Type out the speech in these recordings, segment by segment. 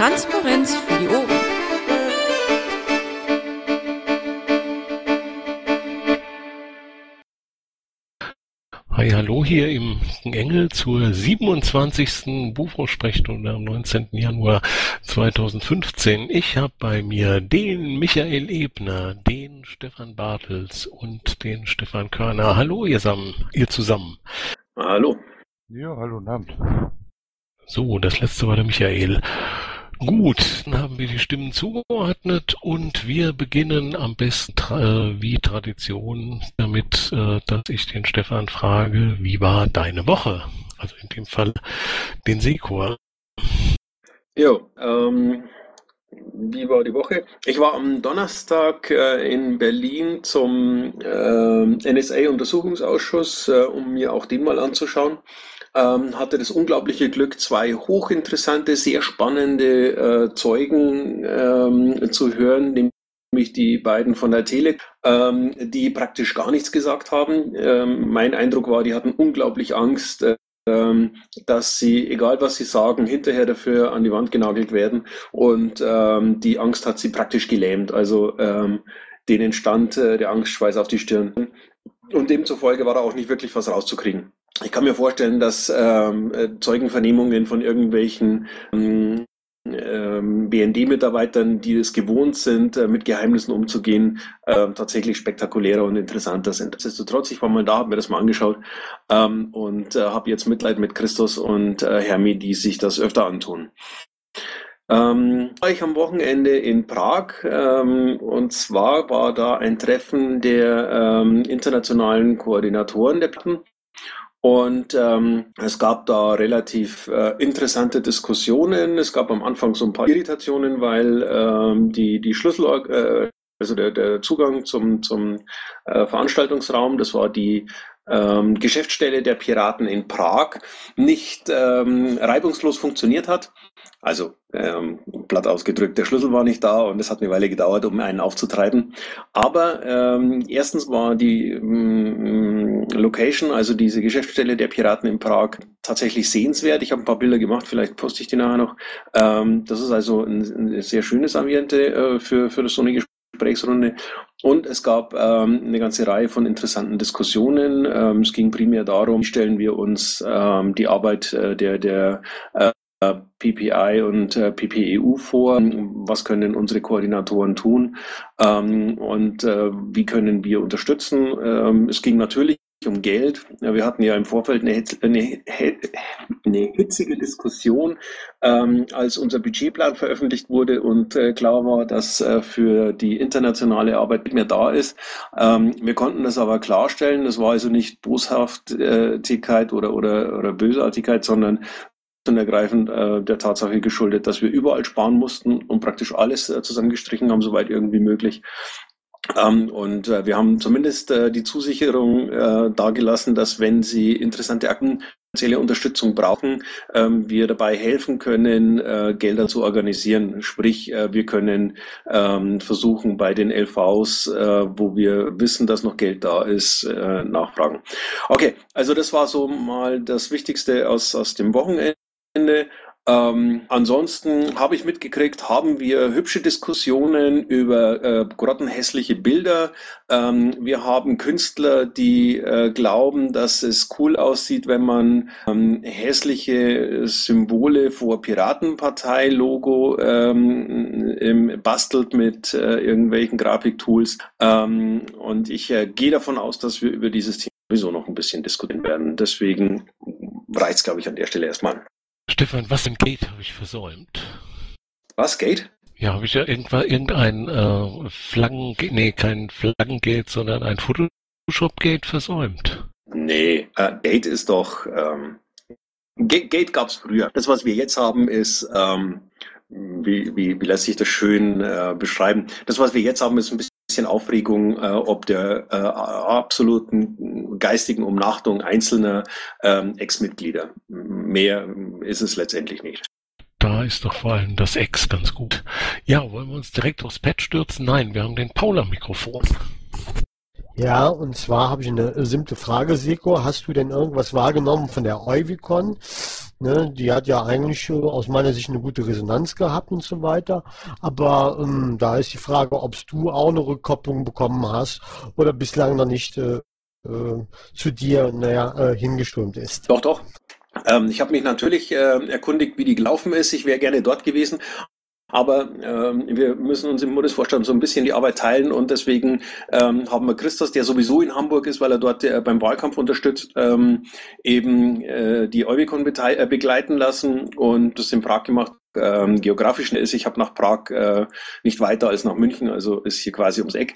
Transparenz für die Ohren. Hi, hallo hier im Engel zur 27. Bufo-Sprechstunde am 19. Januar 2015. Ich habe bei mir den Michael Ebner, den Stefan Bartels und den Stefan Körner. Hallo ihr zusammen. Ihr zusammen. Hallo. Ja, hallo, Abend. So, das letzte war der Michael. Gut, dann haben wir die Stimmen zugeordnet und wir beginnen am besten äh, wie Tradition damit, äh, dass ich den Stefan frage, wie war deine Woche? Also in dem Fall den Sekor. Jo, ähm, wie war die Woche? Ich war am Donnerstag äh, in Berlin zum äh, NSA-Untersuchungsausschuss, äh, um mir auch den mal anzuschauen ähm, hatte das unglaubliche Glück, zwei hochinteressante, sehr spannende äh, Zeugen ähm, zu hören, nämlich die beiden von der Tele, ähm, die praktisch gar nichts gesagt haben. Ähm, mein Eindruck war, die hatten unglaublich Angst, äh, dass sie, egal was sie sagen, hinterher dafür an die Wand genagelt werden. Und ähm, die Angst hat sie praktisch gelähmt. Also ähm, denen stand äh, der Angstschweiß auf die Stirn. Und demzufolge war da auch nicht wirklich was rauszukriegen. Ich kann mir vorstellen, dass ähm, äh, Zeugenvernehmungen von irgendwelchen ähm, ähm BND-Mitarbeitern, die es gewohnt sind, äh, mit Geheimnissen umzugehen, äh, tatsächlich spektakulärer und interessanter sind. Nichtsdestotrotz, ich war mal da, habe mir das mal angeschaut ähm, und äh, habe jetzt Mitleid mit Christus und äh, Hermi, die sich das öfter antun. Ähm, war ich am Wochenende in Prag ähm, und zwar war da ein Treffen der ähm, internationalen Koordinatoren der Platten und ähm, es gab da relativ äh, interessante Diskussionen. Es gab am Anfang so ein paar Irritationen, weil ähm, die, die Schlüssel, äh, also der, der Zugang zum, zum äh, Veranstaltungsraum, das war die ähm, Geschäftsstelle der Piraten in Prag, nicht ähm, reibungslos funktioniert hat. Also ähm, platt ausgedrückt, der Schlüssel war nicht da und es hat eine Weile gedauert, um einen aufzutreiben. Aber ähm, erstens war die ähm, Location, also diese Geschäftsstelle der Piraten in Prag, tatsächlich sehenswert. Ich habe ein paar Bilder gemacht, vielleicht poste ich die nachher noch. Ähm, das ist also ein, ein sehr schönes Ambiente äh, für, für so eine Gesprächsrunde. Und es gab ähm, eine ganze Reihe von interessanten Diskussionen. Ähm, es ging primär darum, wie stellen wir uns ähm, die Arbeit äh, der, der äh, PPI und äh, PPEU vor. Was können unsere Koordinatoren tun? Ähm, und äh, wie können wir unterstützen? Ähm, es ging natürlich um Geld. Wir hatten ja im Vorfeld eine, eine, eine hitzige Diskussion, ähm, als unser Budgetplan veröffentlicht wurde und äh, klar war, dass äh, für die internationale Arbeit nicht mehr da ist. Ähm, wir konnten das aber klarstellen. Das war also nicht Boshaftigkeit oder, oder, oder Bösartigkeit, sondern und ergreifend äh, der Tatsache geschuldet, dass wir überall sparen mussten und praktisch alles äh, zusammengestrichen haben, soweit irgendwie möglich. Ähm, und äh, wir haben zumindest äh, die Zusicherung äh, dargelassen, dass wenn Sie interessante Akten finanzielle Unterstützung brauchen, ähm, wir dabei helfen können, äh, Gelder zu organisieren. Sprich, äh, wir können ähm, versuchen, bei den LVs, äh, wo wir wissen, dass noch Geld da ist, äh, nachfragen. Okay, also das war so mal das Wichtigste aus, aus dem Wochenende. Ähm, ansonsten habe ich mitgekriegt, haben wir hübsche Diskussionen über äh, grottenhässliche Bilder. Ähm, wir haben Künstler, die äh, glauben, dass es cool aussieht, wenn man ähm, hässliche Symbole vor Piratenpartei-Logo ähm, bastelt mit äh, irgendwelchen Grafiktools. Ähm, und ich äh, gehe davon aus, dass wir über dieses Thema sowieso noch ein bisschen diskutieren werden. Deswegen reicht es, glaube ich, an der Stelle erstmal. Stefan, was im Gate habe ich versäumt? Was, Gate? Ja, habe ich ja irgendwann irgendein äh, Flaggen, nee, kein Flaggengate, sondern ein Photoshop-Gate versäumt. Nee, äh, Gate ist doch, ähm, Gate, Gate gab es früher. Das, was wir jetzt haben, ist, ähm, wie, wie, wie lässt sich das schön äh, beschreiben? Das, was wir jetzt haben, ist ein bisschen bisschen Aufregung äh, ob der äh, absoluten geistigen Umnachtung einzelner ähm, Ex-Mitglieder. Mehr ist es letztendlich nicht. Da ist doch vor allem das Ex ganz gut. Ja, wollen wir uns direkt aufs Pad stürzen? Nein, wir haben den Paul am Mikrofon. Ja, und zwar habe ich eine simple Frage, Seko. Hast du denn irgendwas wahrgenommen von der Euvicon? Ne, die hat ja eigentlich äh, aus meiner Sicht eine gute Resonanz gehabt und so weiter. Aber ähm, da ist die Frage, ob du auch eine Rückkopplung bekommen hast oder bislang noch nicht äh, äh, zu dir naja, äh, hingestürmt ist. Doch, doch. Ähm, ich habe mich natürlich äh, erkundigt, wie die gelaufen ist. Ich wäre gerne dort gewesen. Aber ähm, wir müssen uns im Bundesvorstand so ein bisschen die Arbeit teilen und deswegen ähm, haben wir Christos, der sowieso in Hamburg ist, weil er dort äh, beim Wahlkampf unterstützt, ähm, eben äh, die Eubicon äh, begleiten lassen und das in Prag gemacht. Ähm, geografisch ist, ich habe nach Prag äh, nicht weiter als nach München, also ist hier quasi ums Eck.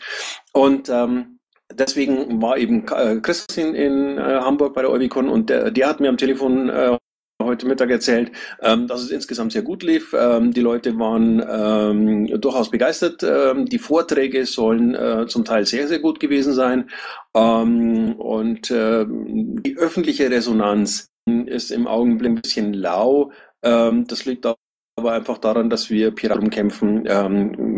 Und ähm, deswegen war eben äh, Christos in, in äh, Hamburg bei der Eubicon und der, der hat mir am Telefon äh, heute Mittag erzählt, ähm, dass es insgesamt sehr gut lief. Ähm, die Leute waren ähm, durchaus begeistert. Ähm, die Vorträge sollen äh, zum Teil sehr, sehr gut gewesen sein. Ähm, und äh, die öffentliche Resonanz ist im Augenblick ein bisschen lau. Ähm, das liegt aber einfach daran, dass wir Piraten kämpfen,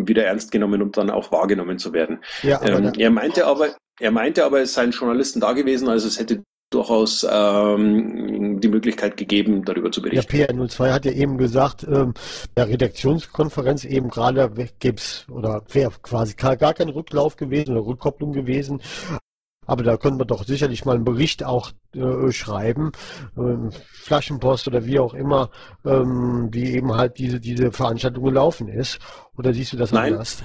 wieder ernst genommen und dann auch wahrgenommen zu werden. Ja, er meinte aber, er meinte aber, es seien Journalisten da gewesen, also es hätte durchaus ähm, die Möglichkeit gegeben, darüber zu berichten. Ja, PR02 hat ja eben gesagt, ähm, der Redaktionskonferenz eben gerade gibt's oder wäre quasi gar kein Rücklauf gewesen oder Rückkopplung gewesen. Aber da können wir doch sicherlich mal einen Bericht auch äh, schreiben, äh, Flaschenpost oder wie auch immer, ähm, wie eben halt diese, diese Veranstaltung gelaufen ist. Oder siehst du das Nein. anders?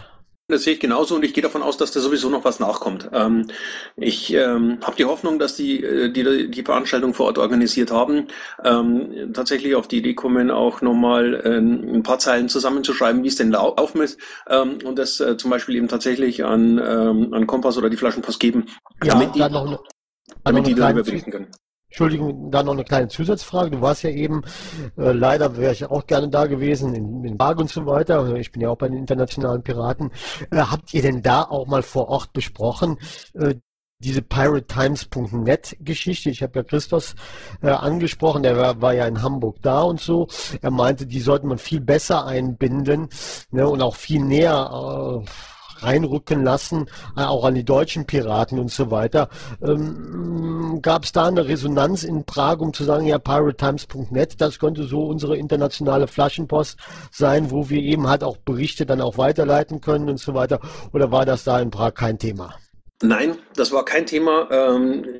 Das sehe ich genauso und ich gehe davon aus, dass da sowieso noch was nachkommt. Ähm, ich ähm, habe die Hoffnung, dass die, äh, die die Veranstaltung vor Ort organisiert haben, ähm, tatsächlich auf die Idee kommen, auch nochmal äh, ein paar Zeilen zusammenzuschreiben, wie es denn laufen ist ähm, und das äh, zum Beispiel eben tatsächlich an, ähm, an Kompass oder die Flaschenpost geben, ja, damit die, damit die darüber berichten können. Entschuldigung, da noch eine kleine Zusatzfrage. Du warst ja eben, äh, leider wäre ich auch gerne da gewesen, in, in Prag und so weiter. Ich bin ja auch bei den internationalen Piraten. Äh, habt ihr denn da auch mal vor Ort besprochen, äh, diese piratetimes.net Geschichte. Ich habe ja Christos äh, angesprochen, der war, war, ja in Hamburg da und so. Er meinte, die sollte man viel besser einbinden ne, und auch viel näher äh, reinrücken lassen, äh, auch an die deutschen Piraten und so weiter. Ähm, Gab es da eine Resonanz in Prag, um zu sagen, ja, piratetimes.net, das könnte so unsere internationale Flaschenpost sein, wo wir eben halt auch Berichte dann auch weiterleiten können und so weiter? Oder war das da in Prag kein Thema? Nein, das war kein Thema. Ähm,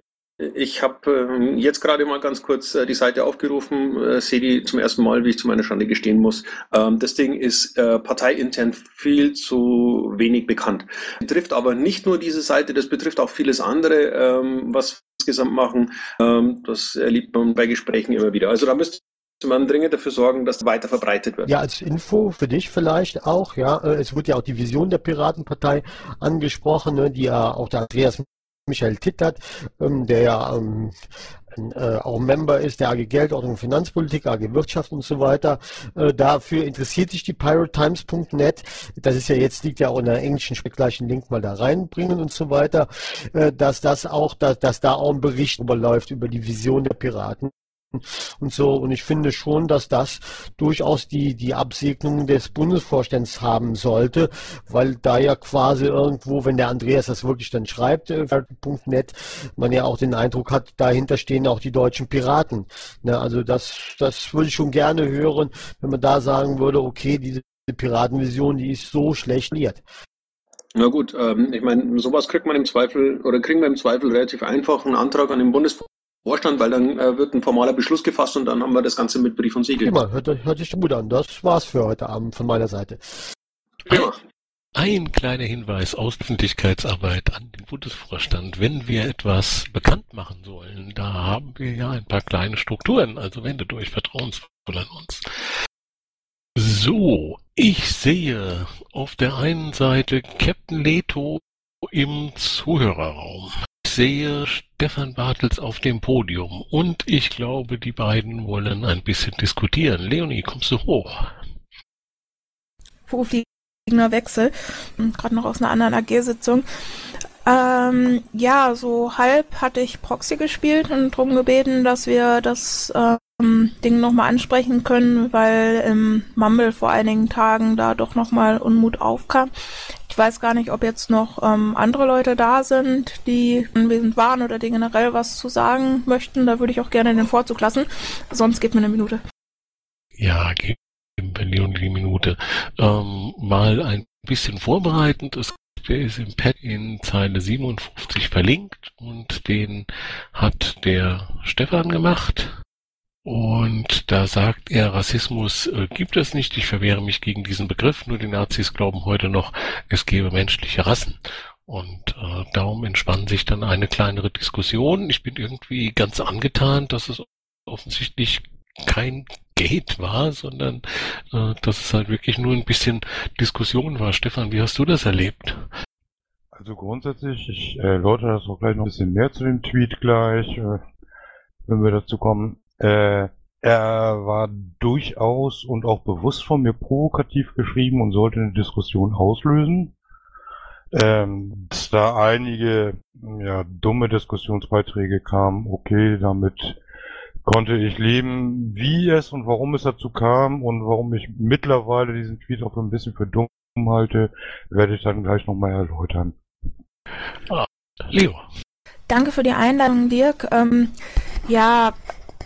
ich habe ähm, jetzt gerade mal ganz kurz äh, die Seite aufgerufen, äh, sehe die zum ersten Mal, wie ich zu meiner Schande gestehen muss. Ähm, das Ding ist äh, parteiintern viel zu wenig bekannt. Betrifft aber nicht nur diese Seite, das betrifft auch vieles andere, ähm, was wir insgesamt machen. Das erlebt man bei Gesprächen immer wieder. Also da müsste man dringend dafür sorgen, dass weiter verbreitet wird. Ja, als Info für dich vielleicht auch, ja, es wird ja auch die Vision der Piratenpartei angesprochen, ne, die ja auch der Andreas Michael Tittert, ähm, der ja ähm, äh, auch Member ist der AG Geldordnung Finanzpolitik, AG Wirtschaft und so weiter. Äh, dafür interessiert sich die PirateTimes.net. Das ist ja jetzt, liegt ja auch in der englischen gleichen Link mal da reinbringen und so weiter, äh, dass das auch, dass, dass da auch ein Bericht überläuft über die Vision der Piraten und so. Und ich finde schon, dass das durchaus die, die Absegnung des Bundesvorstands haben sollte, weil da ja quasi irgendwo, wenn der Andreas das wirklich dann schreibt, äh, .net, man ja auch den Eindruck hat, dahinter stehen auch die deutschen Piraten. Ne, also das, das würde ich schon gerne hören, wenn man da sagen würde, okay, diese Piratenvision, die ist so schlecht liert. Na gut, ähm, ich meine, sowas kriegt man im Zweifel oder kriegen wir im Zweifel relativ einfach einen Antrag an den Bundesvorstand Vorstand, weil dann äh, wird ein formaler Beschluss gefasst und dann haben wir das Ganze mit Brief und Siegel. Prima, hört, hört sich gut an. Das war's für heute Abend von meiner Seite. Prima. Ein kleiner Hinweis aus Öffentlichkeitsarbeit an den Bundesvorstand. Wenn wir etwas bekannt machen sollen, da haben wir ja ein paar kleine Strukturen, also wendet euch vertrauensvoll an uns. So, ich sehe auf der einen Seite Captain Leto im Zuhörerraum sehe Stefan Bartels auf dem Podium und ich glaube, die beiden wollen ein bisschen diskutieren. Leonie, kommst du hoch? Beruflicher Wechsel, hm, gerade noch aus einer anderen AG-Sitzung. Ähm, ja, so halb hatte ich Proxy gespielt und darum gebeten, dass wir das ähm, Ding nochmal ansprechen können, weil im Mumble vor einigen Tagen da doch nochmal Unmut aufkam. Ich weiß gar nicht, ob jetzt noch ähm, andere Leute da sind, die anwesend waren oder die generell was zu sagen möchten. Da würde ich auch gerne den Vorzug lassen. Sonst geht mir eine Minute. Ja, geben wir die Minute. Ähm, mal ein bisschen vorbereitend. Es der ist im Pad in Zeile 57 verlinkt und den hat der Stefan gemacht. Und da sagt er, Rassismus äh, gibt es nicht, ich verwehre mich gegen diesen Begriff, nur die Nazis glauben heute noch, es gäbe menschliche Rassen. Und äh, darum entspann sich dann eine kleinere Diskussion. Ich bin irgendwie ganz angetan, dass es offensichtlich kein Gate war, sondern äh, dass es halt wirklich nur ein bisschen Diskussion war. Stefan, wie hast du das erlebt? Also grundsätzlich, ich äh, läutere das auch gleich noch ein bisschen mehr zu dem Tweet gleich, äh, wenn wir dazu kommen. Äh, er war durchaus und auch bewusst von mir provokativ geschrieben und sollte eine Diskussion auslösen. Ähm, dass da einige ja, dumme Diskussionsbeiträge kamen, okay, damit konnte ich leben, wie es und warum es dazu kam und warum ich mittlerweile diesen Tweet auch ein bisschen für dumm halte, werde ich dann gleich nochmal erläutern. Ah, Leo. Danke für die Einladung, Dirk. Ähm, ja,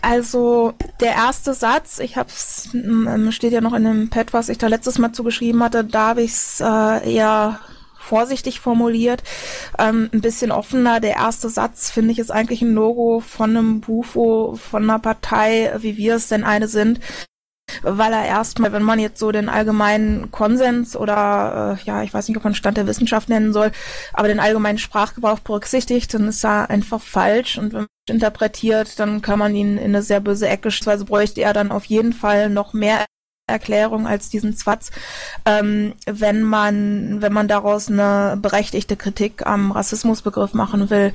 also der erste Satz, ich habe es, ähm, steht ja noch in dem Pad, was ich da letztes Mal zugeschrieben hatte, da habe ich es äh, eher vorsichtig formuliert, ähm, ein bisschen offener. Der erste Satz, finde ich, ist eigentlich ein Logo von einem Bufo, von einer Partei, wie wir es denn eine sind weil er erstmal, wenn man jetzt so den allgemeinen Konsens oder äh, ja, ich weiß nicht, ob man Stand der Wissenschaft nennen soll, aber den allgemeinen Sprachgebrauch berücksichtigt, dann ist er einfach falsch. Und wenn man interpretiert, dann kann man ihn in eine sehr böse Ecke, also bräuchte er dann auf jeden Fall noch mehr Erklärung als diesen Zwatz, ähm, wenn man, wenn man daraus eine berechtigte Kritik am Rassismusbegriff machen will.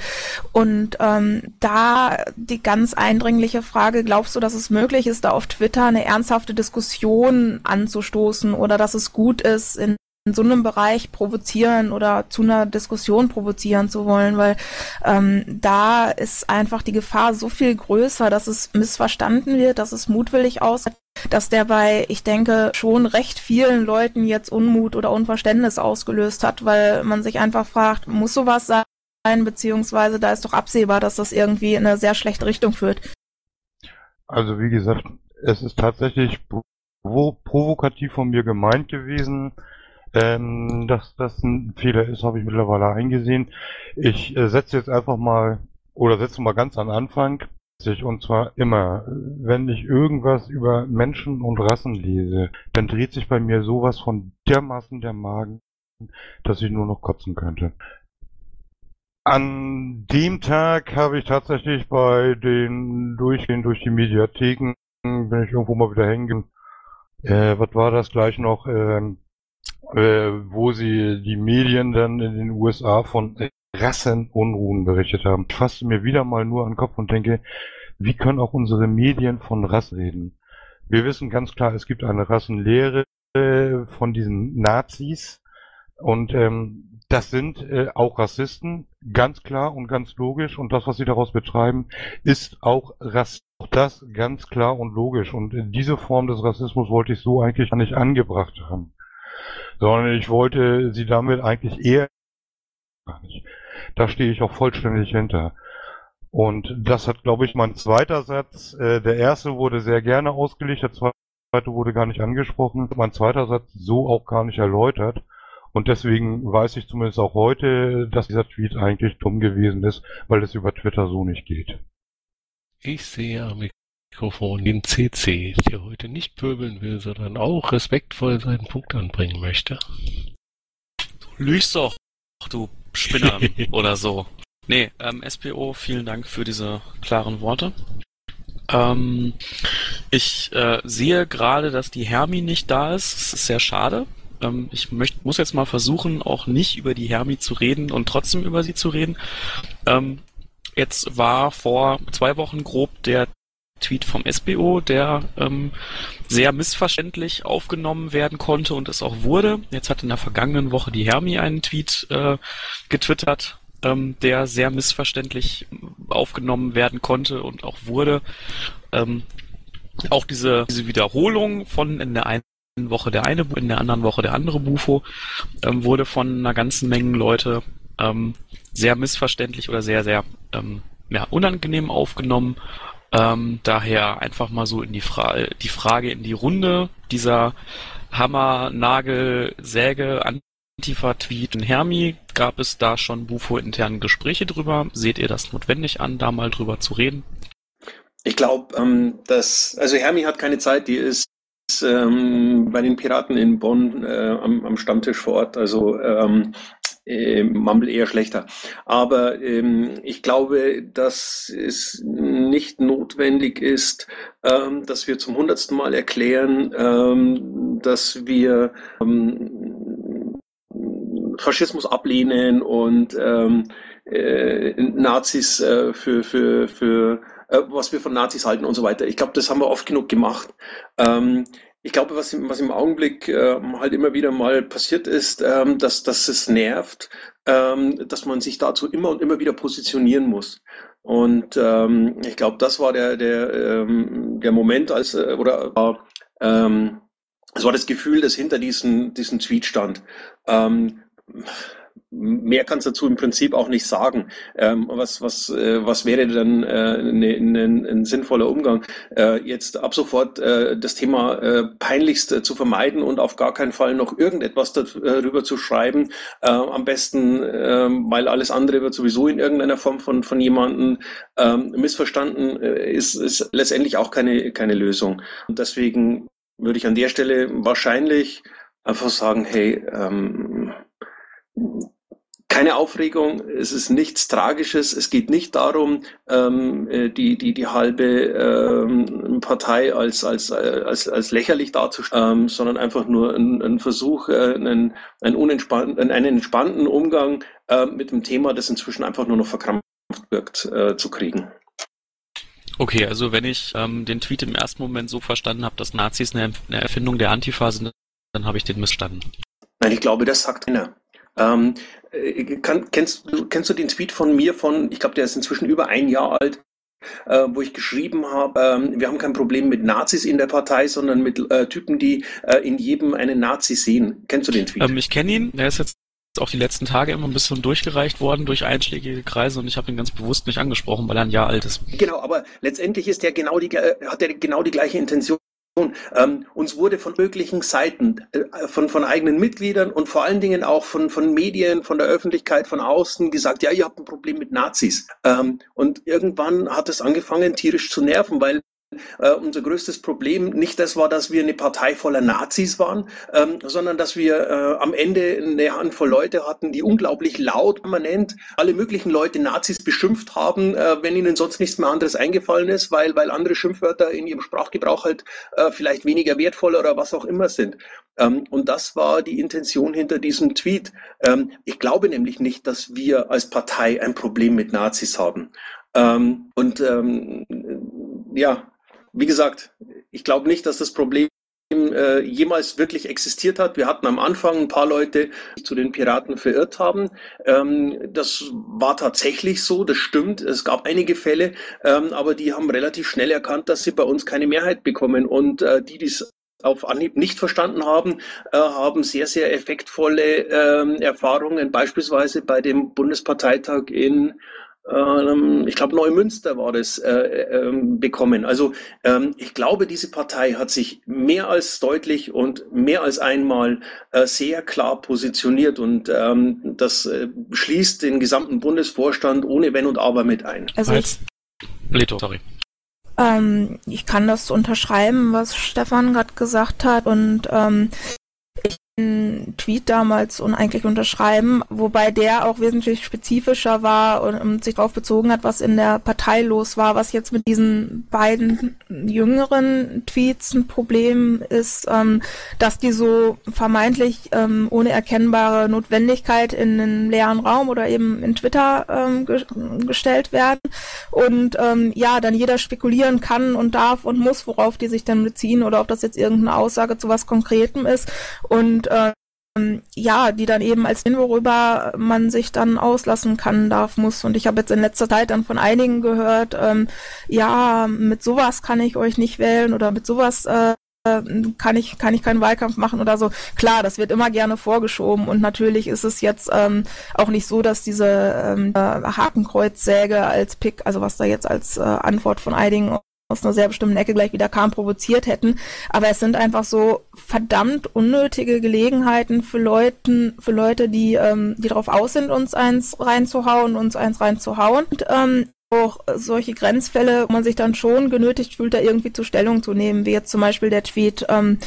Und ähm, da die ganz eindringliche Frage, glaubst du, dass es möglich ist, da auf Twitter eine ernsthafte Diskussion anzustoßen oder dass es gut ist, in in so einem Bereich provozieren oder zu einer Diskussion provozieren zu wollen, weil ähm, da ist einfach die Gefahr so viel größer, dass es missverstanden wird, dass es mutwillig aussieht, dass der bei, ich denke, schon recht vielen Leuten jetzt Unmut oder Unverständnis ausgelöst hat, weil man sich einfach fragt, muss sowas sein, beziehungsweise da ist doch absehbar, dass das irgendwie in eine sehr schlechte Richtung führt. Also wie gesagt, es ist tatsächlich provokativ von mir gemeint gewesen. Ähm, dass das ein Fehler ist, habe ich mittlerweile eingesehen. Ich äh, setze jetzt einfach mal, oder setze mal ganz an Anfang, und zwar immer, wenn ich irgendwas über Menschen und Rassen lese, dann dreht sich bei mir sowas von dermaßen der Magen, dass ich nur noch kotzen könnte. An dem Tag habe ich tatsächlich bei den Durchgehen durch die Mediatheken, bin ich irgendwo mal wieder hängen. Äh, was war das gleich noch? Ähm, äh, wo sie die Medien dann in den USA von Rassenunruhen berichtet haben. Ich fasse mir wieder mal nur an den Kopf und denke, wie können auch unsere Medien von Rassen reden? Wir wissen ganz klar, es gibt eine Rassenlehre äh, von diesen Nazis und ähm, das sind äh, auch Rassisten, ganz klar und ganz logisch und das, was sie daraus betreiben, ist auch Rassismus. Auch das ganz klar und logisch und diese Form des Rassismus wollte ich so eigentlich nicht angebracht haben sondern ich wollte sie damit eigentlich eher gar nicht. Da stehe ich auch vollständig hinter. Und das hat, glaube ich, mein zweiter Satz. Äh, der erste wurde sehr gerne ausgelegt, der zweite wurde gar nicht angesprochen. Mein zweiter Satz so auch gar nicht erläutert. Und deswegen weiß ich zumindest auch heute, dass dieser Tweet eigentlich dumm gewesen ist, weil es über Twitter so nicht geht. Ich sehe am Mikrofon den CC, der heute nicht pöbeln will, sondern auch respektvoll seinen Punkt anbringen möchte. Du lügst doch, du Spinner oder so. Nee, ähm, SPO, vielen Dank für diese klaren Worte. Ähm, ich äh, sehe gerade, dass die Hermi nicht da ist. Das ist sehr schade. Ähm, ich möcht, muss jetzt mal versuchen, auch nicht über die Hermi zu reden und trotzdem über sie zu reden. Ähm, jetzt war vor zwei Wochen grob der Tweet vom SBO, der ähm, sehr missverständlich aufgenommen werden konnte und es auch wurde. Jetzt hat in der vergangenen Woche die Hermi einen Tweet äh, getwittert, ähm, der sehr missverständlich aufgenommen werden konnte und auch wurde. Ähm, auch diese, diese Wiederholung von in der einen Woche der eine, in der anderen Woche der andere Bufo, ähm, wurde von einer ganzen Menge Leute ähm, sehr missverständlich oder sehr, sehr ähm, ja, unangenehm aufgenommen. Ähm, daher einfach mal so in die, Fra die Frage in die Runde dieser Hammer, Nagel, Säge, Antifa-Tweet in Hermi. Gab es da schon Bufo-interne Gespräche drüber? Seht ihr das notwendig an, da mal drüber zu reden? Ich glaube, ähm, dass, also Hermi hat keine Zeit, die ist ähm, bei den Piraten in Bonn äh, am, am, Stammtisch vor Ort. Also ähm, äh, Mumble eher schlechter. Aber ähm, ich glaube, dass es nicht notwendig ist, ähm, dass wir zum hundertsten Mal erklären, ähm, dass wir ähm, Faschismus ablehnen und ähm, äh, Nazis äh, für, für, für äh, was wir von Nazis halten und so weiter. Ich glaube, das haben wir oft genug gemacht. Ähm, ich glaube, was, was im Augenblick ähm, halt immer wieder mal passiert ist, ähm, dass, dass es nervt, ähm, dass man sich dazu immer und immer wieder positionieren muss. Und ähm, ich glaube, das war der, der, ähm, der Moment, als äh, oder ähm, es war das Gefühl, das hinter diesen, diesen Tweet stand. Mehr kannst dazu im Prinzip auch nicht sagen. Ähm, was, was, äh, was wäre denn äh, ne, ne, ein sinnvoller Umgang? Äh, jetzt ab sofort äh, das Thema äh, peinlichst äh, zu vermeiden und auf gar keinen Fall noch irgendetwas darüber zu schreiben. Äh, am besten, äh, weil alles andere wird sowieso in irgendeiner Form von, von jemandem äh, missverstanden, äh, ist, ist letztendlich auch keine, keine Lösung. Und deswegen würde ich an der Stelle wahrscheinlich einfach sagen, hey, ähm, keine Aufregung, es ist nichts Tragisches, es geht nicht darum, ähm, äh, die, die, die halbe ähm, Partei als, als, als, als lächerlich darzustellen, ähm, sondern einfach nur ein, ein Versuch, äh, einen, einen, unentspannten, einen entspannten Umgang äh, mit dem Thema, das inzwischen einfach nur noch verkrampft wirkt, äh, zu kriegen. Okay, also wenn ich ähm, den Tweet im ersten Moment so verstanden habe, dass Nazis eine, eine Erfindung der Antifa sind, dann habe ich den missstanden. Nein, ich glaube, das sagt keiner. Ähm, äh, kann, kennst, kennst du den Tweet von mir von, ich glaube, der ist inzwischen über ein Jahr alt, äh, wo ich geschrieben habe, ähm, wir haben kein Problem mit Nazis in der Partei, sondern mit äh, Typen, die äh, in jedem einen Nazi sehen. Kennst du den Tweet? Ähm, ich kenne ihn, der ist jetzt auch die letzten Tage immer ein bisschen durchgereicht worden durch einschlägige Kreise und ich habe ihn ganz bewusst nicht angesprochen, weil er ein Jahr alt ist. Genau, aber letztendlich ist der genau die, äh, hat er genau die gleiche Intention. Ähm, uns wurde von möglichen Seiten, äh, von, von eigenen Mitgliedern und vor allen Dingen auch von, von Medien, von der Öffentlichkeit, von außen gesagt, ja, ihr habt ein Problem mit Nazis. Ähm, und irgendwann hat es angefangen, tierisch zu nerven, weil äh, unser größtes Problem nicht das war, dass wir eine Partei voller Nazis waren, ähm, sondern dass wir äh, am Ende eine Handvoll Leute hatten, die unglaublich laut, permanent alle möglichen Leute Nazis beschimpft haben, äh, wenn ihnen sonst nichts mehr anderes eingefallen ist, weil, weil andere Schimpfwörter in ihrem Sprachgebrauch halt äh, vielleicht weniger wertvoll oder was auch immer sind. Ähm, und das war die Intention hinter diesem Tweet. Ähm, ich glaube nämlich nicht, dass wir als Partei ein Problem mit Nazis haben. Ähm, und ähm, ja, wie gesagt, ich glaube nicht, dass das Problem äh, jemals wirklich existiert hat. Wir hatten am Anfang ein paar Leute, die zu den Piraten verirrt haben. Ähm, das war tatsächlich so, das stimmt. Es gab einige Fälle, ähm, aber die haben relativ schnell erkannt, dass sie bei uns keine Mehrheit bekommen. Und äh, die, die es auf Anhieb nicht verstanden haben, äh, haben sehr, sehr effektvolle ähm, Erfahrungen, beispielsweise bei dem Bundesparteitag in ich glaube Neumünster war das, äh, äh, bekommen. Also ähm, ich glaube, diese Partei hat sich mehr als deutlich und mehr als einmal äh, sehr klar positioniert und ähm, das äh, schließt den gesamten Bundesvorstand ohne Wenn und Aber mit ein. Also ich, Leto, sorry. Ähm, ich kann das unterschreiben, was Stefan gerade gesagt hat und ähm, Tweet damals uneigentlich unterschreiben, wobei der auch wesentlich spezifischer war und, und sich darauf bezogen hat, was in der Partei los war. Was jetzt mit diesen beiden jüngeren Tweets ein Problem ist, ähm, dass die so vermeintlich ähm, ohne erkennbare Notwendigkeit in einen leeren Raum oder eben in Twitter ähm, ge gestellt werden und ähm, ja, dann jeder spekulieren kann und darf und muss, worauf die sich dann beziehen oder ob das jetzt irgendeine Aussage zu was Konkretem ist und ähm, ja, die dann eben als den, worüber man sich dann auslassen kann, darf, muss. Und ich habe jetzt in letzter Zeit dann von einigen gehört, ähm, ja, mit sowas kann ich euch nicht wählen oder mit sowas äh, kann ich, kann ich keinen Wahlkampf machen oder so. Klar, das wird immer gerne vorgeschoben und natürlich ist es jetzt ähm, auch nicht so, dass diese ähm, Hakenkreuzsäge als Pick, also was da jetzt als äh, Antwort von einigen aus einer sehr bestimmten Ecke gleich wieder kam, provoziert hätten. Aber es sind einfach so verdammt unnötige Gelegenheiten für Leuten, für Leute, die, ähm, die darauf aus sind, uns eins reinzuhauen, uns eins reinzuhauen. Und, ähm, auch solche Grenzfälle, wo man sich dann schon genötigt fühlt, da irgendwie zu Stellung zu nehmen, wie jetzt zum Beispiel der Tweet ähm,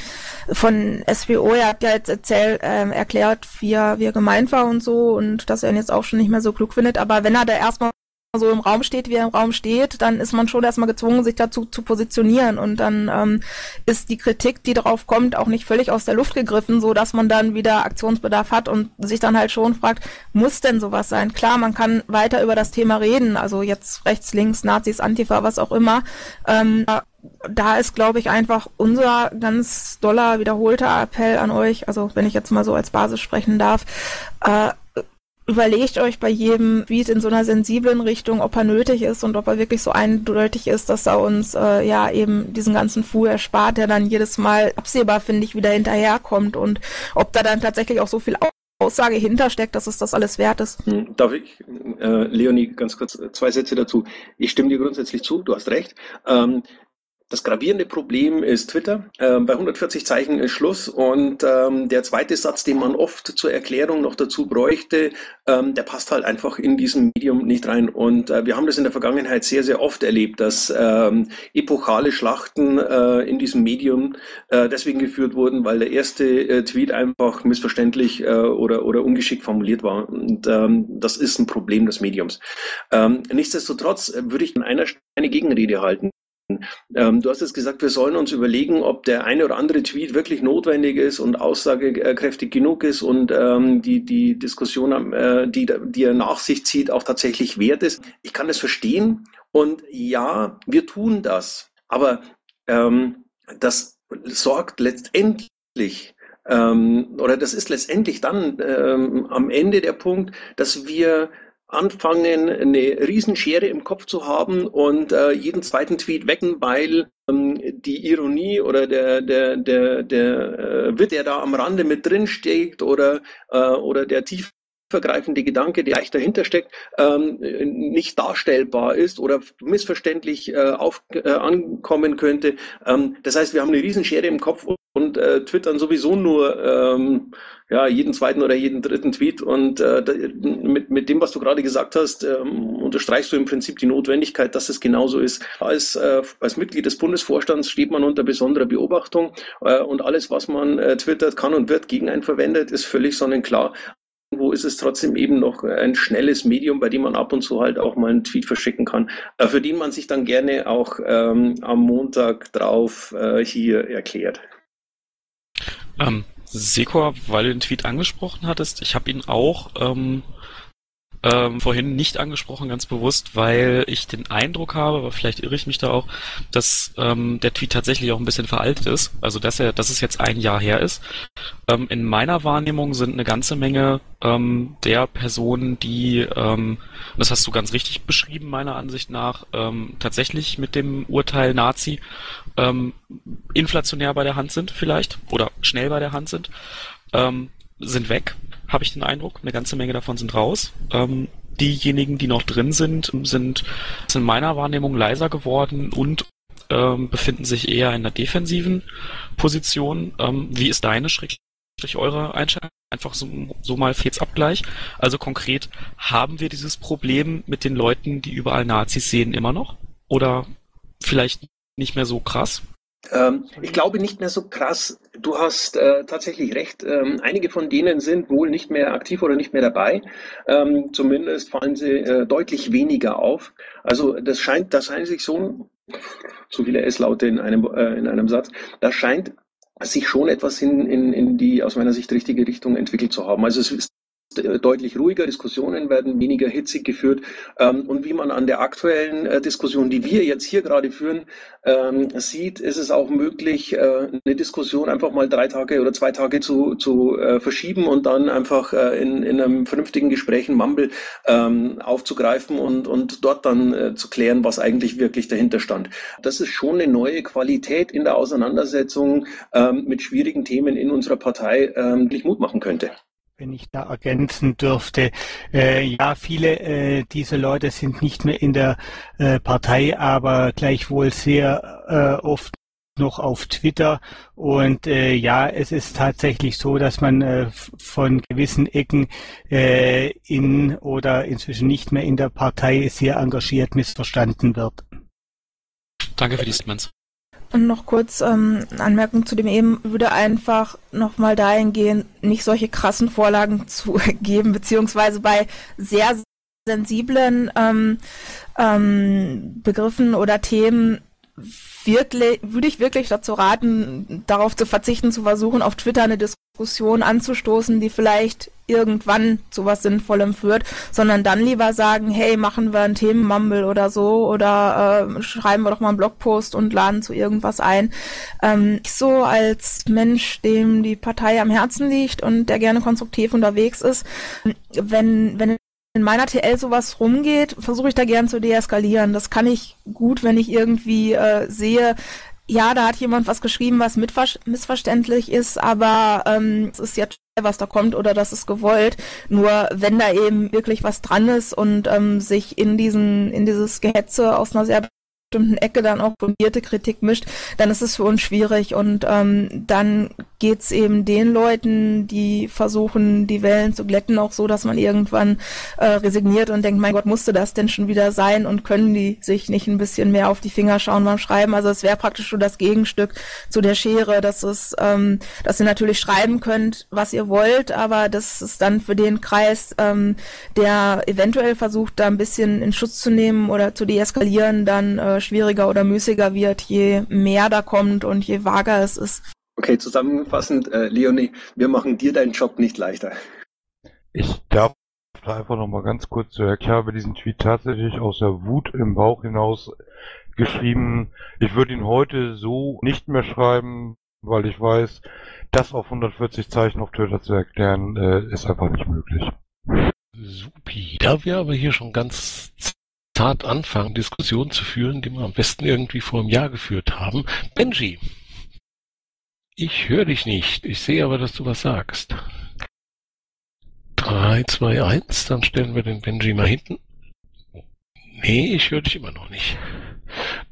von SWO, er hat ja jetzt erzählt, ähm, erklärt, wie er, wie er gemeint war und so und dass er ihn jetzt auch schon nicht mehr so klug findet, aber wenn er da erstmal so im Raum steht, wie er im Raum steht, dann ist man schon erstmal gezwungen, sich dazu zu positionieren. Und dann ähm, ist die Kritik, die darauf kommt, auch nicht völlig aus der Luft gegriffen, so dass man dann wieder Aktionsbedarf hat und sich dann halt schon fragt, muss denn sowas sein? Klar, man kann weiter über das Thema reden, also jetzt rechts, links, Nazis, Antifa, was auch immer. Ähm, da ist, glaube ich, einfach unser ganz doller wiederholter Appell an euch, also wenn ich jetzt mal so als Basis sprechen darf, äh, überlegt euch bei jedem es in so einer sensiblen Richtung, ob er nötig ist und ob er wirklich so eindeutig ist, dass er uns äh, ja eben diesen ganzen Fu erspart, der dann jedes Mal absehbar, finde ich, wieder hinterherkommt und ob da dann tatsächlich auch so viel Aussage hintersteckt, dass es das alles wert ist. Hm, darf ich, äh, Leonie, ganz kurz zwei Sätze dazu. Ich stimme dir grundsätzlich zu, du hast recht. Ähm, das gravierende Problem ist Twitter. Ähm, bei 140 Zeichen ist Schluss. Und ähm, der zweite Satz, den man oft zur Erklärung noch dazu bräuchte, ähm, der passt halt einfach in diesem Medium nicht rein. Und äh, wir haben das in der Vergangenheit sehr, sehr oft erlebt, dass ähm, epochale Schlachten äh, in diesem Medium äh, deswegen geführt wurden, weil der erste äh, Tweet einfach missverständlich äh, oder, oder ungeschickt formuliert war. Und ähm, das ist ein Problem des Mediums. Ähm, nichtsdestotrotz würde ich an einer Stelle eine Gegenrede halten. Ähm, du hast jetzt gesagt, wir sollen uns überlegen, ob der eine oder andere Tweet wirklich notwendig ist und aussagekräftig genug ist und ähm, die, die Diskussion, äh, die, die er nach sich zieht, auch tatsächlich wert ist. Ich kann das verstehen und ja, wir tun das. Aber ähm, das sorgt letztendlich ähm, oder das ist letztendlich dann ähm, am Ende der Punkt, dass wir anfangen, eine Riesenschere im Kopf zu haben und äh, jeden zweiten Tweet wecken, weil ähm, die Ironie oder der, der, der, der äh, Witz, der da am Rande mit drin steckt oder, äh, oder der tief vergreifende Gedanke, der gleich dahinter steckt, ähm, nicht darstellbar ist oder missverständlich äh, auf, äh, ankommen könnte. Ähm, das heißt, wir haben eine Riesenschere im Kopf und äh, twittern sowieso nur ähm, ja, jeden zweiten oder jeden dritten Tweet. Und äh, mit, mit dem, was du gerade gesagt hast, ähm, unterstreichst du im Prinzip die Notwendigkeit, dass es genauso ist. Als, äh, als Mitglied des Bundesvorstands steht man unter besonderer Beobachtung äh, und alles, was man äh, twittert, kann und wird gegen einen verwendet, ist völlig sonnenklar wo ist es trotzdem eben noch ein schnelles Medium, bei dem man ab und zu halt auch mal einen Tweet verschicken kann, äh, für den man sich dann gerne auch ähm, am Montag drauf äh, hier erklärt. Ähm, Sekor, weil du den Tweet angesprochen hattest, ich habe ihn auch ähm, ähm, vorhin nicht angesprochen, ganz bewusst, weil ich den Eindruck habe, aber vielleicht irre ich mich da auch, dass ähm, der Tweet tatsächlich auch ein bisschen veraltet ist. Also dass er, dass es jetzt ein Jahr her ist. Ähm, in meiner Wahrnehmung sind eine ganze Menge ähm, der Personen, die, ähm, das hast du ganz richtig beschrieben, meiner Ansicht nach, ähm, tatsächlich mit dem Urteil Nazi ähm, inflationär bei der Hand sind, vielleicht, oder schnell bei der Hand sind, ähm, sind weg habe ich den Eindruck. Eine ganze Menge davon sind raus. Ähm, diejenigen, die noch drin sind, sind, sind in meiner Wahrnehmung leiser geworden und ähm, befinden sich eher in der defensiven Position. Ähm, wie ist deine schrägstrich eure Einstellung? Einfach so, so mal Abgleich. Also konkret, haben wir dieses Problem mit den Leuten, die überall Nazis sehen, immer noch? Oder vielleicht nicht mehr so krass? Ähm, ich glaube nicht mehr so krass. Du hast äh, tatsächlich recht. Ähm, einige von denen sind wohl nicht mehr aktiv oder nicht mehr dabei. Ähm, zumindest fallen sie äh, deutlich weniger auf. Also das scheint, das scheint sich so zu viele S-Laute in einem äh, in einem Satz. Das scheint sich schon etwas in, in, in die aus meiner Sicht richtige Richtung entwickelt zu haben. Also es ist deutlich ruhiger, Diskussionen werden weniger hitzig geführt ähm, und wie man an der aktuellen äh, Diskussion, die wir jetzt hier gerade führen, ähm, sieht, ist es auch möglich, äh, eine Diskussion einfach mal drei Tage oder zwei Tage zu, zu äh, verschieben und dann einfach äh, in, in einem vernünftigen Gespräch ein Mumble ähm, aufzugreifen und, und dort dann äh, zu klären, was eigentlich wirklich dahinter stand. Das ist schon eine neue Qualität in der Auseinandersetzung mit schwierigen Themen in unserer Partei, die Mut machen könnte wenn ich da ergänzen dürfte. Äh, ja, viele äh, dieser Leute sind nicht mehr in der äh, Partei, aber gleichwohl sehr äh, oft noch auf Twitter. Und äh, ja, es ist tatsächlich so, dass man äh, von gewissen Ecken äh, in oder inzwischen nicht mehr in der Partei sehr engagiert missverstanden wird. Danke für die Statements. Und noch kurz ähm, Anmerkung zu dem eben, würde einfach nochmal dahin gehen, nicht solche krassen Vorlagen zu geben, beziehungsweise bei sehr sensiblen ähm, ähm, Begriffen oder Themen wirklich, würde ich wirklich dazu raten, darauf zu verzichten, zu versuchen, auf Twitter eine Diskussion anzustoßen, die vielleicht irgendwann zu was Sinnvollem führt, sondern dann lieber sagen, hey, machen wir einen Themenmumble oder so oder äh, schreiben wir doch mal einen Blogpost und laden zu irgendwas ein. Ähm, ich so als Mensch, dem die Partei am Herzen liegt und der gerne konstruktiv unterwegs ist, wenn, wenn in meiner TL sowas rumgeht, versuche ich da gern zu deeskalieren. Das kann ich gut, wenn ich irgendwie äh, sehe, ja, da hat jemand was geschrieben, was missverständlich ist, aber ähm, es ist jetzt was da kommt oder das ist gewollt. Nur wenn da eben wirklich was dran ist und ähm, sich in diesen in dieses Gehetze aus einer sehr bestimmten Ecke dann auch fundierte Kritik mischt, dann ist es für uns schwierig und ähm, dann geht es eben den Leuten, die versuchen, die Wellen zu glätten, auch so, dass man irgendwann äh, resigniert und denkt, mein Gott, musste das denn schon wieder sein und können die sich nicht ein bisschen mehr auf die Finger schauen beim Schreiben. Also es wäre praktisch so das Gegenstück zu der Schere, dass es, ähm, dass ihr natürlich schreiben könnt, was ihr wollt, aber das ist dann für den Kreis, ähm, der eventuell versucht, da ein bisschen in Schutz zu nehmen oder zu deeskalieren, dann äh, schwieriger oder müßiger wird, je mehr da kommt und je vager es ist. Okay, zusammenfassend, äh, Leonie, wir machen dir deinen Job nicht leichter. Ich darf da einfach nochmal ganz kurz zu erklären, ich habe diesen Tweet tatsächlich aus der Wut im Bauch hinaus geschrieben. Ich würde ihn heute so nicht mehr schreiben, weil ich weiß, das auf 140 Zeichen auf Twitter zu erklären, äh, ist einfach nicht möglich. Supi. Da wir aber hier schon ganz zart anfangen, Diskussionen zu führen, die wir am besten irgendwie vor einem Jahr geführt haben. Benji, ich höre dich nicht. Ich sehe aber, dass du was sagst. 3, 2, 1, dann stellen wir den Benji mal hinten. Nee, ich höre dich immer noch nicht.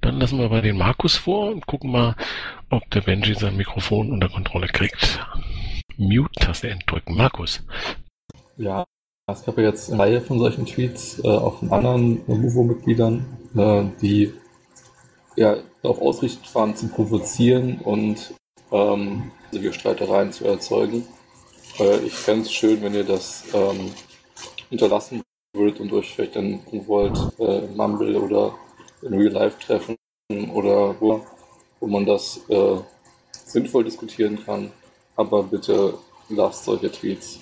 Dann lassen wir mal den Markus vor und gucken mal, ob der Benji sein Mikrofon unter Kontrolle kriegt. Mute-Taste entdrücken. Markus. Ja, es gab ja jetzt eine Reihe von solchen Tweets äh, auch von anderen äh, Movo-Mitgliedern, äh, die ja darauf ausgerichtet waren, zu provozieren und ähm, solche Streitereien zu erzeugen. Äh, ich fände es schön, wenn ihr das ähm, unterlassen würdet und euch vielleicht dann wollt, äh, Mumble oder in Real Life treffen oder wo, wo man das äh, sinnvoll diskutieren kann. Aber bitte lasst solche Tweets.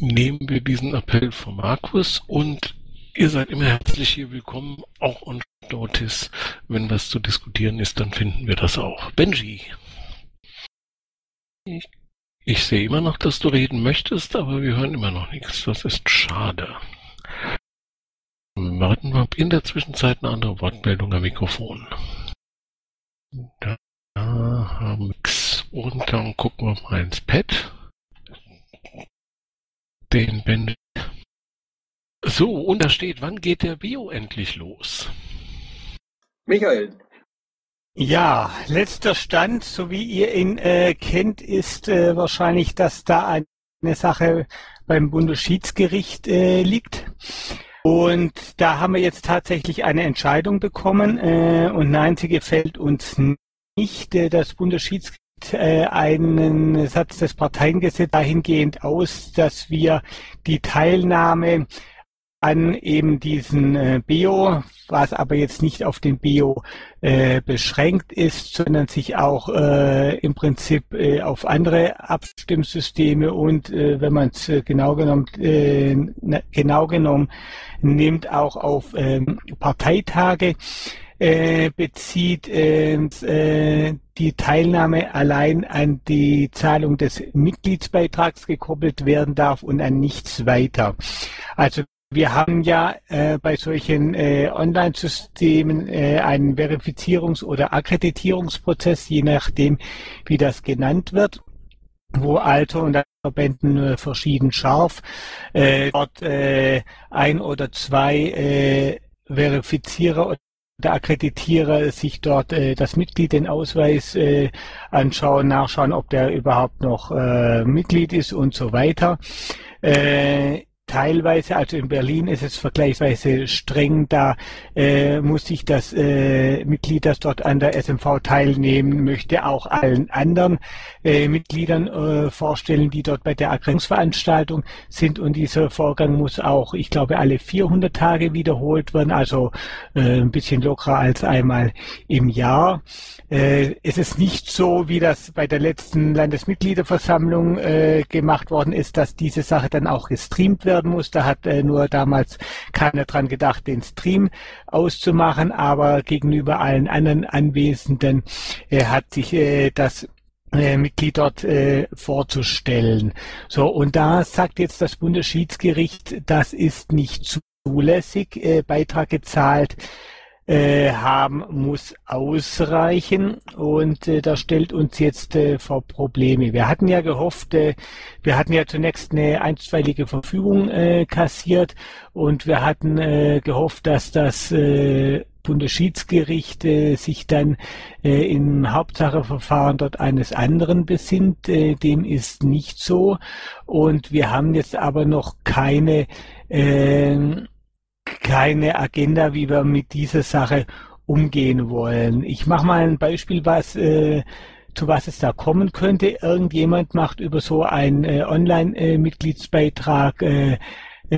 Nehmen wir diesen Appell von Markus und Ihr seid immer herzlich hier willkommen, auch on Notice. Wenn was zu diskutieren ist, dann finden wir das auch. Benji. Ich, ich sehe immer noch, dass du reden möchtest, aber wir hören immer noch nichts. Das ist schade. Warten wir in der Zwischenzeit eine andere Wortmeldung am Mikrofon. Da haben wir nichts. Und dann gucken wir mal ins Pad. Den Benji so, und da steht, wann geht der Bio endlich los? Michael. Ja, letzter Stand, so wie ihr ihn äh, kennt, ist äh, wahrscheinlich, dass da eine Sache beim Bundesschiedsgericht äh, liegt. Und da haben wir jetzt tatsächlich eine Entscheidung bekommen äh, und nein, sie gefällt uns nicht. Äh, das Bundesschiedsgericht einen Satz des Parteiengesetzes dahingehend aus, dass wir die Teilnahme an eben diesen äh, Bio, was aber jetzt nicht auf den Bio äh, beschränkt ist, sondern sich auch äh, im Prinzip äh, auf andere Abstimmsysteme und äh, wenn man es äh, genau genommen äh, genau genommen nimmt auch auf ähm, Parteitage äh, bezieht äh, äh, die Teilnahme allein an die Zahlung des Mitgliedsbeitrags gekoppelt werden darf und an nichts weiter. Also wir haben ja äh, bei solchen äh, Online-Systemen äh, einen Verifizierungs- oder Akkreditierungsprozess, je nachdem, wie das genannt wird wo Alter und Verbänden verschieden scharf äh, dort äh, ein oder zwei äh, Verifizierer oder Akkreditierer sich dort äh, das Mitglied den Ausweis äh, anschauen, nachschauen, ob der überhaupt noch äh, Mitglied ist und so weiter. Äh, teilweise, also in Berlin ist es vergleichsweise streng, da äh, muss sich das äh, Mitglied, das dort an der SMV teilnehmen möchte, auch allen anderen äh, Mitgliedern äh, vorstellen, die dort bei der Ergrenzungsveranstaltung sind und dieser Vorgang muss auch, ich glaube, alle 400 Tage wiederholt werden, also äh, ein bisschen lockerer als einmal im Jahr. Äh, es ist nicht so, wie das bei der letzten Landesmitgliederversammlung äh, gemacht worden ist, dass diese Sache dann auch gestreamt wird werden muss. Da hat äh, nur damals keiner dran gedacht, den Stream auszumachen, aber gegenüber allen anderen Anwesenden äh, hat sich äh, das äh, Mitglied dort äh, vorzustellen. So, und da sagt jetzt das Bundesschiedsgericht, das ist nicht zulässig, äh, Beitrag gezahlt äh, haben muss ausreichen und äh, das stellt uns jetzt äh, vor Probleme. Wir hatten ja gehofft, äh, wir hatten ja zunächst eine einstweilige Verfügung äh, kassiert und wir hatten äh, gehofft, dass das äh, Bundesschiedsgericht äh, sich dann äh, im Hauptsacheverfahren dort eines anderen besinnt. Äh, dem ist nicht so. Und wir haben jetzt aber noch keine äh, keine Agenda, wie wir mit dieser Sache umgehen wollen. Ich mache mal ein Beispiel, was äh, zu was es da kommen könnte. Irgendjemand macht über so einen äh, Online-Mitgliedsbeitrag äh,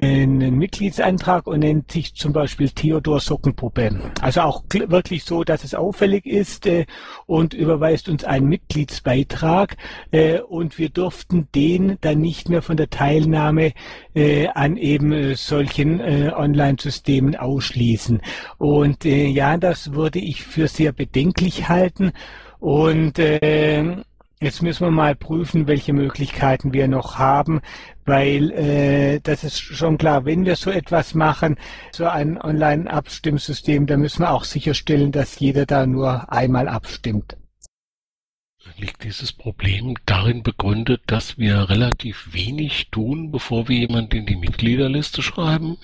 einen Mitgliedsantrag und nennt sich zum Beispiel Theodor Sockenpuppe. Also auch wirklich so, dass es auffällig ist äh, und überweist uns einen Mitgliedsbeitrag äh, und wir durften den dann nicht mehr von der Teilnahme äh, an eben äh, solchen äh, Online-Systemen ausschließen. Und äh, ja, das würde ich für sehr bedenklich halten und äh, Jetzt müssen wir mal prüfen, welche Möglichkeiten wir noch haben, weil äh, das ist schon klar, wenn wir so etwas machen, so ein Online-Abstimmsystem, dann müssen wir auch sicherstellen, dass jeder da nur einmal abstimmt. Liegt dieses Problem darin begründet, dass wir relativ wenig tun, bevor wir jemanden in die Mitgliederliste schreiben?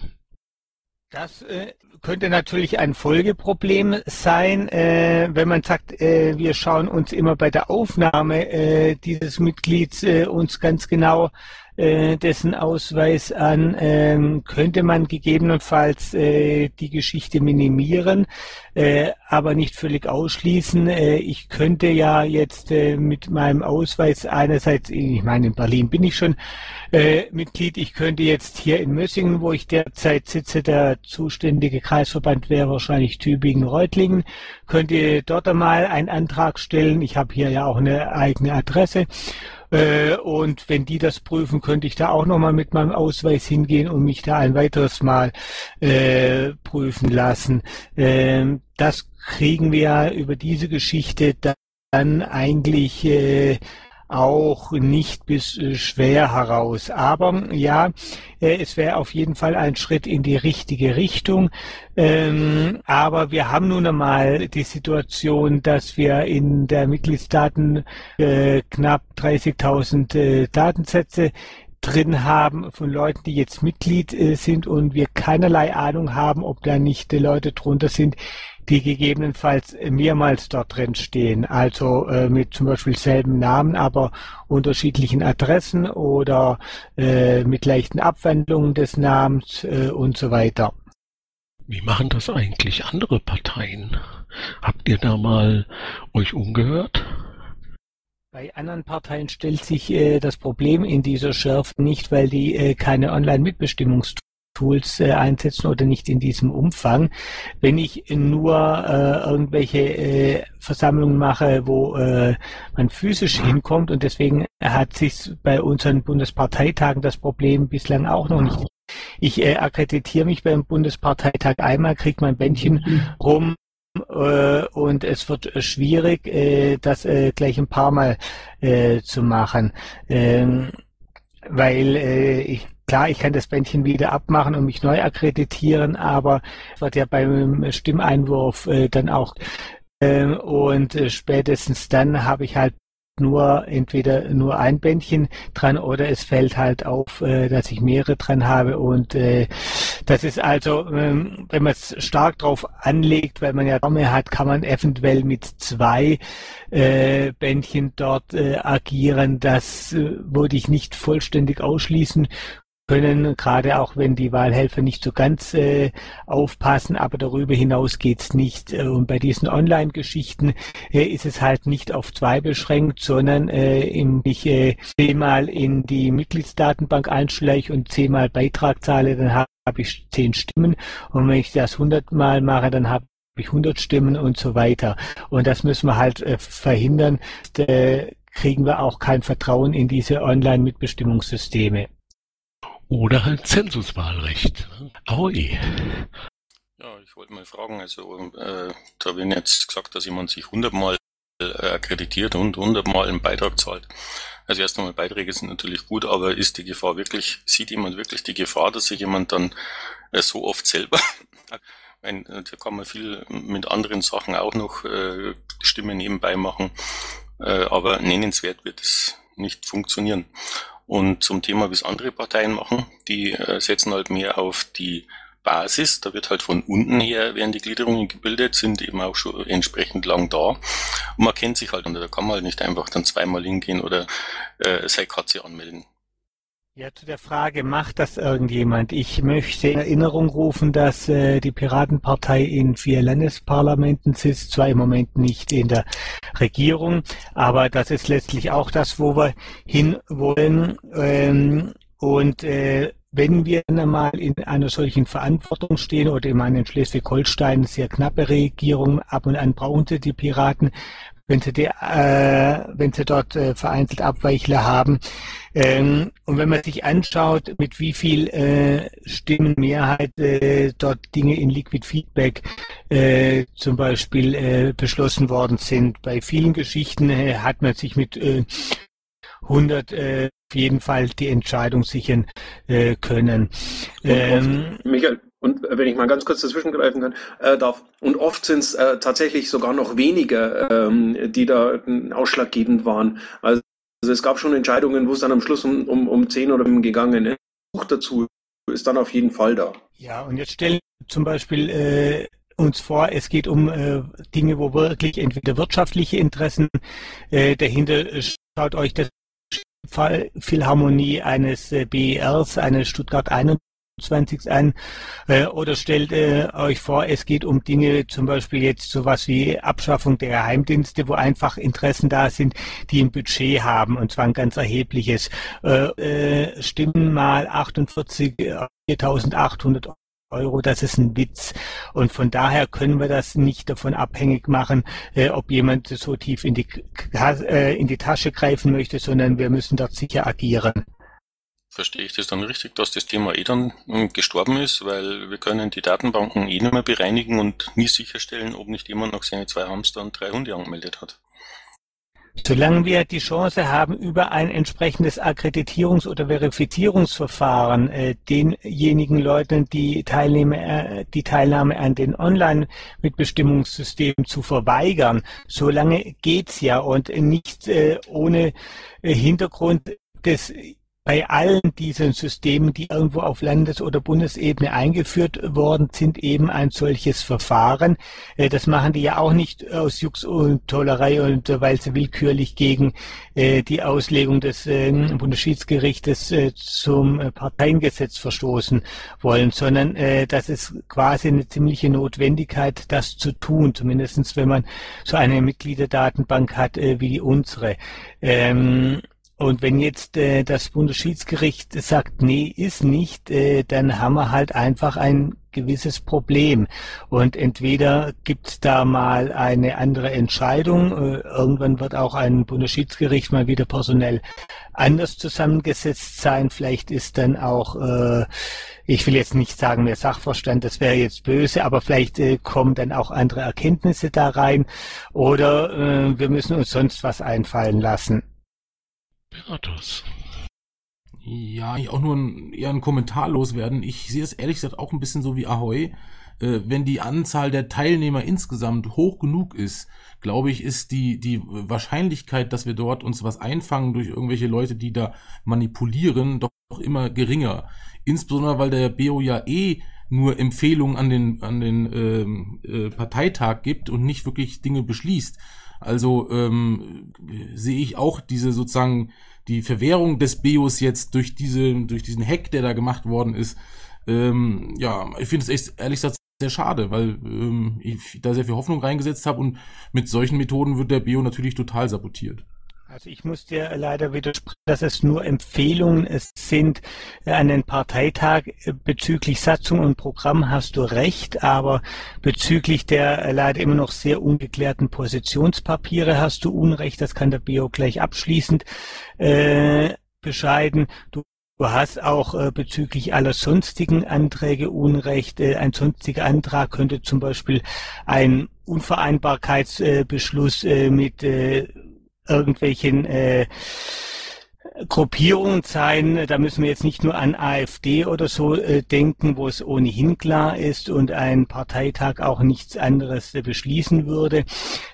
Das äh, könnte natürlich ein Folgeproblem sein, äh, wenn man sagt, äh, wir schauen uns immer bei der Aufnahme äh, dieses Mitglieds äh, uns ganz genau äh, dessen Ausweis an, ähm, könnte man gegebenenfalls äh, die Geschichte minimieren, äh, aber nicht völlig ausschließen. Äh, ich könnte ja jetzt äh, mit meinem Ausweis einerseits, ich meine, in Berlin bin ich schon äh, Mitglied, ich könnte jetzt hier in Mössingen, wo ich derzeit sitze, der zuständige Kreisverband wäre wahrscheinlich Tübingen-Reutlingen, könnte dort einmal einen Antrag stellen. Ich habe hier ja auch eine eigene Adresse äh, und wenn die das prüfen, könnte ich da auch nochmal mit meinem Ausweis hingehen und mich da ein weiteres Mal äh, prüfen lassen. Ähm, das kriegen wir über diese Geschichte dann eigentlich äh, auch nicht bis äh, schwer heraus. Aber ja, äh, es wäre auf jeden Fall ein Schritt in die richtige Richtung. Ähm, aber wir haben nun einmal die Situation, dass wir in der Mitgliedsdaten äh, knapp 30.000 äh, Datensätze drin haben von Leuten, die jetzt Mitglied sind und wir keinerlei Ahnung haben, ob da nicht äh, Leute drunter sind, die gegebenenfalls mehrmals dort drin stehen, also äh, mit zum Beispiel selben Namen, aber unterschiedlichen Adressen oder äh, mit leichten Abwandlungen des Namens äh, und so weiter. Wie machen das eigentlich andere Parteien? Habt ihr da mal euch umgehört? Bei anderen Parteien stellt sich äh, das Problem in dieser Schärfe nicht, weil die äh, keine Online-Mitbestimmungstools Tools äh, einsetzen oder nicht in diesem Umfang. Wenn ich nur äh, irgendwelche äh, Versammlungen mache, wo äh, man physisch hinkommt und deswegen hat sich bei unseren Bundesparteitagen das Problem bislang auch noch nicht. Ich äh, akkreditiere mich beim Bundesparteitag einmal, kriege mein Bändchen rum äh, und es wird äh, schwierig, das gleich ein paar Mal zu machen. Ähm, weil ich Klar, ich kann das Bändchen wieder abmachen und mich neu akkreditieren, aber wird ja beim Stimmeinwurf äh, dann auch äh, und äh, spätestens dann habe ich halt nur entweder nur ein Bändchen dran oder es fällt halt auf, äh, dass ich mehrere dran habe und äh, das ist also, ähm, wenn man es stark drauf anlegt, weil man ja Dame hat, kann man eventuell mit zwei äh, Bändchen dort agieren. Das würde ich nicht vollständig ausschließen können, gerade auch wenn die Wahlhelfer nicht so ganz äh, aufpassen, aber darüber hinaus geht's nicht. Äh, und bei diesen Online-Geschichten äh, ist es halt nicht auf zwei beschränkt, sondern äh, im, ich äh, zehnmal in die Mitgliedsdatenbank einschleiche und zehnmal Beitrag zahle, dann habe hab ich zehn Stimmen. Und wenn ich das hundertmal mache, dann habe ich 100 Stimmen und so weiter. Und das müssen wir halt äh, verhindern. Da kriegen wir auch kein Vertrauen in diese Online-Mitbestimmungssysteme. Oder halt Zensuswahlrecht. Aui. Ja, ich wollte mal fragen, also äh, da werden jetzt gesagt, dass jemand sich hundertmal äh, akkreditiert und hundertmal einen Beitrag zahlt. Also erst einmal Beiträge sind natürlich gut, aber ist die Gefahr wirklich, sieht jemand wirklich die Gefahr, dass sich jemand dann äh, so oft selber, meine, äh, da kann man viel mit anderen Sachen auch noch äh, Stimmen nebenbei machen, äh, aber nennenswert wird es nicht funktionieren. Und zum Thema, wie es andere Parteien machen, die äh, setzen halt mehr auf die Basis. Da wird halt von unten her, werden die Gliederungen gebildet, sind eben auch schon entsprechend lang da. Und man kennt sich halt und da kann man halt nicht einfach dann zweimal hingehen oder äh, seine Katze anmelden. Ja, zu der Frage, macht das irgendjemand? Ich möchte in Erinnerung rufen, dass äh, die Piratenpartei in vier Landesparlamenten sitzt, zwar im Moment nicht in der Regierung, aber das ist letztlich auch das, wo wir hinwollen. Ähm, und äh, wenn wir einmal in einer solchen Verantwortung stehen oder ich meine in Schleswig-Holstein sehr knappe Regierung, ab und an brauchen sie die Piraten, wenn sie, die, äh, wenn sie dort äh, vereinzelt Abweichler haben. Ähm, und wenn man sich anschaut, mit wie viel äh, Stimmenmehrheit äh, dort Dinge in Liquid Feedback äh, zum Beispiel äh, beschlossen worden sind, bei vielen Geschichten äh, hat man sich mit äh, 100 äh, auf jeden Fall die Entscheidung sichern äh, können. Ähm, Michael, und wenn ich mal ganz kurz dazwischen greifen kann, äh, darf. Und oft sind es äh, tatsächlich sogar noch weniger, ähm, die da ausschlaggebend waren. Also, also es gab schon Entscheidungen, wo es dann am Schluss um, um, um 10 oder um gegangen ist. Buch dazu ist dann auf jeden Fall da. Ja, und jetzt stellen zum Beispiel äh, uns vor, es geht um äh, Dinge, wo wirklich entweder wirtschaftliche Interessen äh, dahinter schaut euch das Philharmonie eines äh, BERs, eines Stuttgart 21 20 an äh, oder stellt äh, euch vor, es geht um Dinge, zum Beispiel jetzt sowas wie Abschaffung der Geheimdienste, wo einfach Interessen da sind, die ein Budget haben und zwar ein ganz erhebliches. Äh, äh, stimmen mal 48, 4.800 Euro, das ist ein Witz. Und von daher können wir das nicht davon abhängig machen, äh, ob jemand so tief in die, äh, in die Tasche greifen möchte, sondern wir müssen dort sicher agieren. Verstehe ich das dann richtig, dass das Thema eh dann hm, gestorben ist, weil wir können die Datenbanken eh nicht mehr bereinigen und nie sicherstellen, ob nicht jemand noch seine zwei Hamster und drei Hunde angemeldet hat. Solange wir die Chance haben, über ein entsprechendes Akkreditierungs- oder Verifizierungsverfahren äh, denjenigen Leuten die Teilnahme, äh, die Teilnahme an den Online-Mitbestimmungssystemen zu verweigern, solange geht's ja und nicht äh, ohne äh, Hintergrund des bei allen diesen Systemen, die irgendwo auf Landes- oder Bundesebene eingeführt worden sind, eben ein solches Verfahren. Äh, das machen die ja auch nicht aus Jux und Tollerei und äh, weil sie willkürlich gegen äh, die Auslegung des Bundesschiedsgerichtes zum Parteiengesetz verstoßen wollen, sondern das ist quasi eine ziemliche Notwendigkeit, das zu tun, zumindestens wenn man so eine Mitgliederdatenbank hat wie die unsere. Und wenn jetzt äh, das Bundesschiedsgericht sagt, nee, ist nicht, äh, dann haben wir halt einfach ein gewisses Problem. Und entweder gibt es da mal eine andere Entscheidung, äh, irgendwann wird auch ein Bundesschiedsgericht mal wieder personell anders zusammengesetzt sein. Vielleicht ist dann auch, äh, ich will jetzt nicht sagen mehr Sachverstand, das wäre jetzt böse, aber vielleicht äh, kommen dann auch andere Erkenntnisse da rein. Oder äh, wir müssen uns sonst was einfallen lassen. Beatus. Ja, ich auch nur ein, eher ein Kommentar loswerden. Ich sehe es ehrlich gesagt auch ein bisschen so wie Ahoy. Äh, wenn die Anzahl der Teilnehmer insgesamt hoch genug ist, glaube ich, ist die, die Wahrscheinlichkeit, dass wir dort uns was einfangen durch irgendwelche Leute, die da manipulieren, doch immer geringer. Insbesondere, weil der BO ja eh nur Empfehlungen an den, an den ähm, äh, Parteitag gibt und nicht wirklich Dinge beschließt. Also ähm, sehe ich auch diese sozusagen die Verwehrung des Bios jetzt durch diese durch diesen Hack, der da gemacht worden ist. Ähm, ja, ich finde es echt ehrlich gesagt sehr schade, weil ähm, ich da sehr viel Hoffnung reingesetzt habe und mit solchen Methoden wird der Bio natürlich total sabotiert. Also ich muss dir leider widersprechen, dass es nur Empfehlungen sind an den Parteitag. Bezüglich Satzung und Programm hast du recht, aber bezüglich der leider immer noch sehr ungeklärten Positionspapiere hast du Unrecht. Das kann der Bio gleich abschließend äh, bescheiden. Du Du hast auch äh, bezüglich aller sonstigen Anträge Unrecht. Äh, ein sonstiger Antrag könnte zum Beispiel ein Unvereinbarkeitsbeschluss äh, mit äh, irgendwelchen äh, Gruppierungen sein. Da müssen wir jetzt nicht nur an AfD oder so äh, denken, wo es ohnehin klar ist und ein Parteitag auch nichts anderes äh, beschließen würde,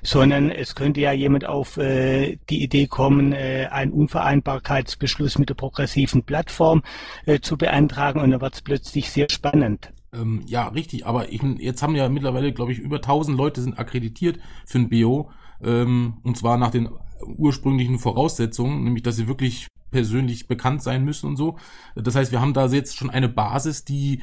sondern es könnte ja jemand auf äh, die Idee kommen, äh, einen Unvereinbarkeitsbeschluss mit der progressiven Plattform äh, zu beantragen und dann wird es plötzlich sehr spannend. Ähm, ja, richtig, aber ich, jetzt haben ja mittlerweile, glaube ich, über 1000 Leute sind akkreditiert für ein BO ähm, und zwar nach den ursprünglichen Voraussetzungen, nämlich dass sie wirklich persönlich bekannt sein müssen und so. Das heißt, wir haben da jetzt schon eine Basis, die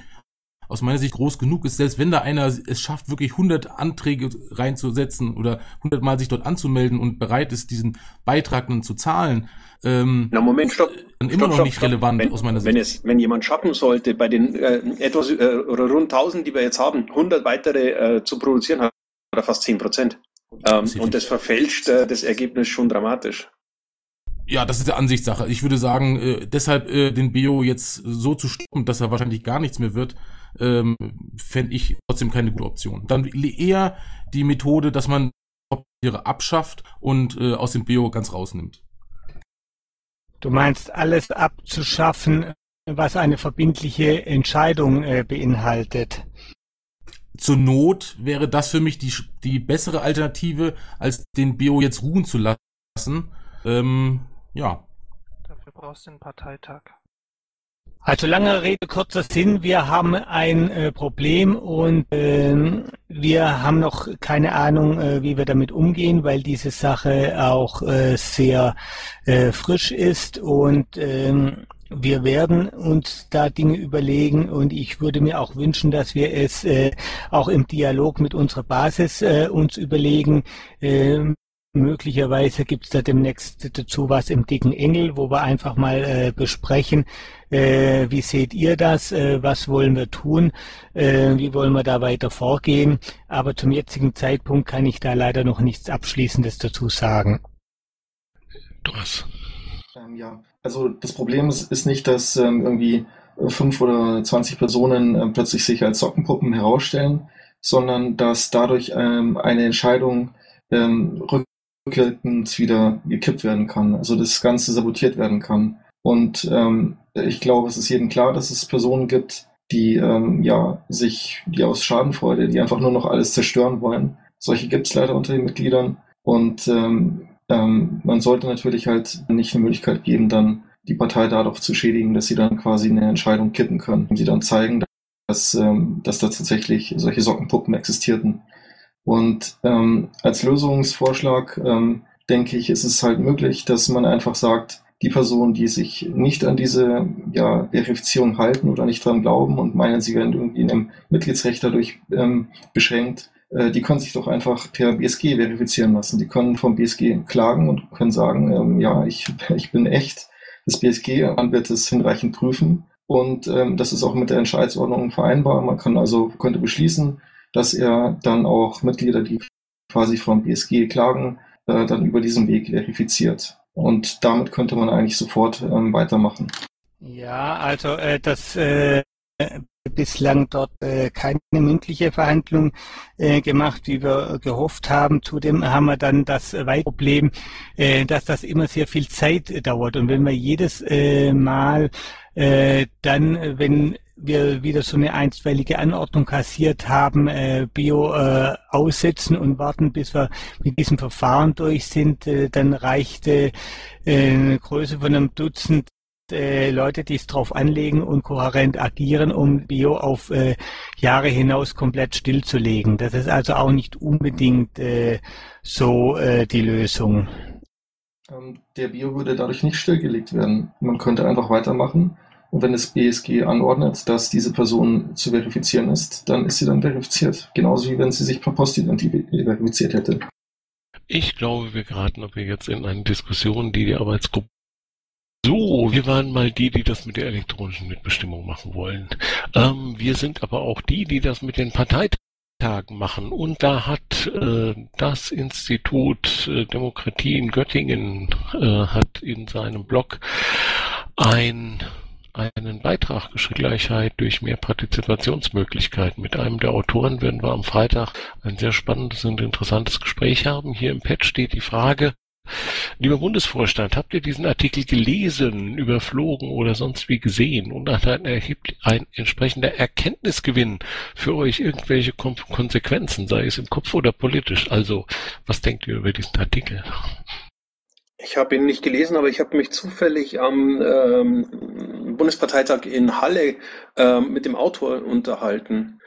aus meiner Sicht groß genug ist, selbst wenn da einer es schafft, wirklich 100 Anträge reinzusetzen oder 100 Mal sich dort anzumelden und bereit ist, diesen Beitrag dann zu zahlen, ähm, Na Moment, stopp. Dann stopp, immer noch stopp, nicht stopp. relevant wenn, aus meiner Sicht. Wenn, es, wenn jemand schaffen sollte, bei den äh, etwas äh, oder rund 1000, die wir jetzt haben, 100 weitere äh, zu produzieren, hat er fast 10 Prozent. Ähm, und das verfälscht äh, das Ergebnis schon dramatisch. Ja, das ist der Ansichtssache. Ich würde sagen, äh, deshalb äh, den Bio jetzt so zu stoppen, dass er wahrscheinlich gar nichts mehr wird, ähm, fände ich trotzdem keine gute Option. Dann eher die Methode, dass man ihre abschafft und äh, aus dem Bio ganz rausnimmt. Du meinst alles abzuschaffen, was eine verbindliche Entscheidung äh, beinhaltet. Zur Not wäre das für mich die, die bessere Alternative, als den Bio jetzt ruhen zu lassen. Ähm, ja. Dafür brauchst du einen Parteitag. Also lange Rede, kurzer Sinn, wir haben ein äh, Problem und äh, wir haben noch keine Ahnung, äh, wie wir damit umgehen, weil diese Sache auch äh, sehr äh, frisch ist und ähm, wir werden uns da Dinge überlegen und ich würde mir auch wünschen, dass wir es äh, auch im Dialog mit unserer Basis äh, uns überlegen. Äh, möglicherweise gibt es da demnächst dazu was im dicken Engel, wo wir einfach mal äh, besprechen, äh, wie seht ihr das, äh, was wollen wir tun, äh, wie wollen wir da weiter vorgehen. Aber zum jetzigen Zeitpunkt kann ich da leider noch nichts Abschließendes dazu sagen. Thomas. Ähm, ja, also das Problem ist, ist nicht, dass ähm, irgendwie fünf oder zwanzig Personen ähm, plötzlich sich als Sockenpuppen herausstellen, sondern dass dadurch ähm, eine Entscheidung ähm, rückwirkend wieder gekippt werden kann, also das Ganze sabotiert werden kann. Und ähm, ich glaube, es ist jedem klar, dass es Personen gibt, die ähm, ja sich, die aus Schadenfreude, die einfach nur noch alles zerstören wollen. Solche gibt es leider unter den Mitgliedern. Und ähm, ähm, man sollte natürlich halt nicht eine Möglichkeit geben, dann die Partei dadurch zu schädigen, dass sie dann quasi eine Entscheidung kippen können. Und die dann zeigen, dass, ähm, dass da tatsächlich solche Sockenpuppen existierten. Und ähm, als Lösungsvorschlag ähm, denke ich, ist es halt möglich, dass man einfach sagt, die Personen, die sich nicht an diese ja, Verifizierung halten oder nicht dran glauben und meinen, sie werden irgendwie in einem Mitgliedsrecht dadurch ähm, beschränkt, die können sich doch einfach per BSG verifizieren lassen. Die können vom BSG klagen und können sagen, ähm, ja, ich, ich bin echt. Das BSG wird es hinreichend prüfen und ähm, das ist auch mit der Entscheidsordnung vereinbar. Man kann also könnte beschließen, dass er dann auch Mitglieder, die quasi vom BSG klagen, äh, dann über diesen Weg verifiziert. Und damit könnte man eigentlich sofort ähm, weitermachen. Ja, also äh, das äh, bislang dort äh, keine mündliche Verhandlung äh, gemacht, wie wir gehofft haben. Zudem haben wir dann das Problem, äh, dass das immer sehr viel Zeit dauert. Und wenn wir jedes äh, Mal äh, dann, wenn wir wieder so eine einstweilige Anordnung kassiert haben, äh, Bio äh, aussetzen und warten, bis wir mit diesem Verfahren durch sind, äh, dann reichte äh, eine Größe von einem Dutzend äh, Leute, die es drauf anlegen und kohärent agieren, um Bio auf äh, Jahre hinaus komplett stillzulegen. Das ist also auch nicht unbedingt äh, so äh, die Lösung. Ähm, der Bio würde dadurch nicht stillgelegt werden. Man könnte einfach weitermachen. Und wenn das BSG anordnet, dass diese Person zu verifizieren ist, dann ist sie dann verifiziert. Genauso wie wenn sie sich per Postident verifiziert hätte. Ich glaube, wir geraten aber jetzt in eine Diskussion, die die Arbeitsgruppe so, wir waren mal die, die das mit der elektronischen Mitbestimmung machen wollen. Ähm, wir sind aber auch die, die das mit den Parteitagen machen. Und da hat äh, das Institut äh, Demokratie in Göttingen äh, hat in seinem Blog ein einen Beitrag Gleichheit durch mehr Partizipationsmöglichkeiten. Mit einem der Autoren werden wir am Freitag ein sehr spannendes und interessantes Gespräch haben. Hier im Pad steht die Frage, Lieber Bundesvorstand, habt ihr diesen Artikel gelesen, überflogen oder sonst wie gesehen und hat ein, ein entsprechender Erkenntnisgewinn für euch irgendwelche Kon Konsequenzen, sei es im Kopf oder politisch? Also, was denkt ihr über diesen Artikel? Ich habe ihn nicht gelesen, aber ich habe mich zufällig am ähm, Bundesparteitag in Halle ähm, mit dem Autor unterhalten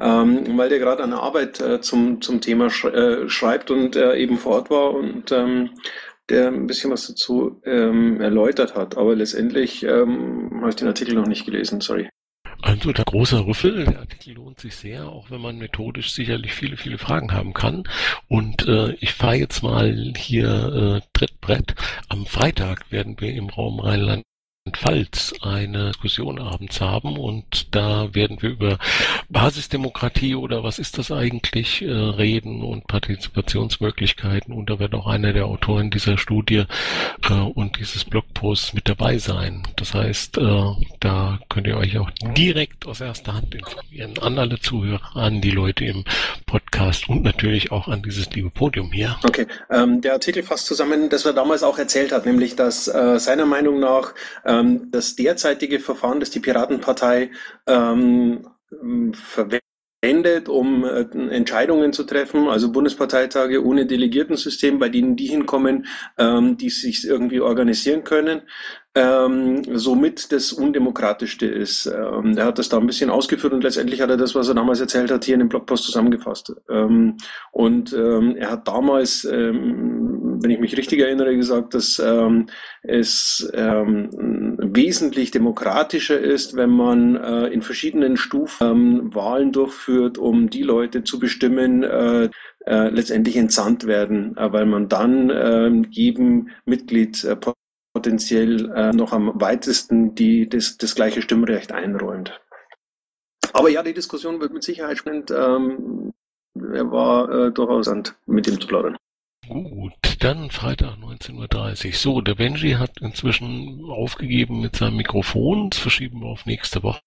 ähm, weil der gerade eine Arbeit äh, zum, zum Thema sch äh, schreibt und äh, eben vor Ort war und ähm, der ein bisschen was dazu ähm, erläutert hat. Aber letztendlich ähm, habe ich den Artikel noch nicht gelesen, sorry. Also der große Rüffel, der Artikel lohnt sich sehr, auch wenn man methodisch sicherlich viele, viele Fragen haben kann. Und äh, ich fahre jetzt mal hier äh, Trittbrett. Am Freitag werden wir im Raum Rheinland Pfalz eine Diskussion abends haben und da werden wir über Basisdemokratie oder was ist das eigentlich äh, reden und Partizipationsmöglichkeiten und da wird auch einer der Autoren dieser Studie äh, und dieses Blogpost mit dabei sein. Das heißt, äh, da könnt ihr euch auch direkt aus erster Hand informieren an alle Zuhörer, an die Leute im Podcast und natürlich auch an dieses liebe Podium hier. Okay, ähm, der Artikel fasst zusammen, das er damals auch erzählt hat, nämlich dass seiner Meinung nach ähm, das derzeitige Verfahren, das die Piratenpartei ähm, verwendet, um äh, Entscheidungen zu treffen, also Bundesparteitage ohne Delegiertensystem, bei denen die hinkommen, ähm, die sich irgendwie organisieren können, ähm, somit das Undemokratischste ist. Ähm, er hat das da ein bisschen ausgeführt und letztendlich hat er das, was er damals erzählt hat, hier in dem Blogpost zusammengefasst. Ähm, und ähm, er hat damals, ähm, wenn ich mich richtig erinnere, gesagt, dass ähm, es wesentlich demokratischer ist, wenn man äh, in verschiedenen Stufen Wahlen durchführt, um die Leute zu bestimmen, äh, äh, letztendlich entsandt werden, äh, weil man dann äh, jedem Mitglied äh, potenziell äh, noch am weitesten die, das, das gleiche Stimmrecht einräumt. Aber ja, die Diskussion wird mit Sicherheit spannend. Ähm, er war durchaus mit ihm zu plaudern. Gut, dann Freitag 19.30 Uhr. So, der Benji hat inzwischen aufgegeben mit seinem Mikrofon. Das verschieben wir auf nächste Woche.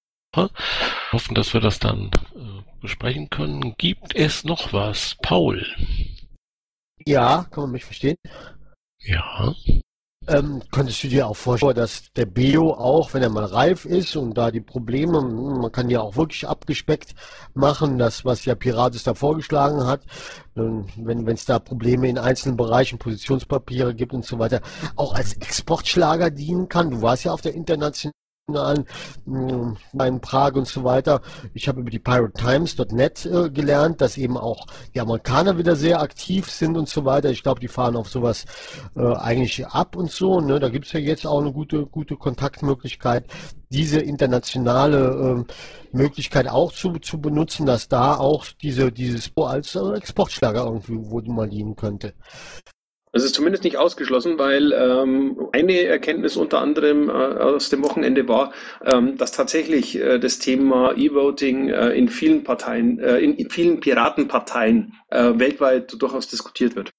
Hoffen, dass wir das dann äh, besprechen können. Gibt es noch was? Paul? Ja, kann man mich verstehen? Ja. Ähm, könntest du dir auch vorstellen, dass der Bio auch, wenn er mal reif ist und da die Probleme, man kann ja auch wirklich abgespeckt machen, das, was ja Pirates da vorgeschlagen hat, wenn es da Probleme in einzelnen Bereichen, Positionspapiere gibt und so weiter, auch als Exportschlager dienen kann. Du warst ja auf der internationalen internationalen, äh, in Prag und so weiter. Ich habe über die PirateTimes.net äh, gelernt, dass eben auch die Amerikaner wieder sehr aktiv sind und so weiter. Ich glaube, die fahren auf sowas äh, eigentlich ab und so. Ne? Da gibt es ja jetzt auch eine gute, gute Kontaktmöglichkeit, diese internationale äh, Möglichkeit auch zu, zu benutzen, dass da auch diese, dieses als äh, Exportschlager irgendwie wo mal dienen könnte. Das ist zumindest nicht ausgeschlossen, weil ähm, eine Erkenntnis unter anderem äh, aus dem Wochenende war, ähm, dass tatsächlich äh, das Thema E-Voting äh, in vielen Parteien, äh, in, in, vielen Piratenparteien äh, weltweit durchaus diskutiert wird.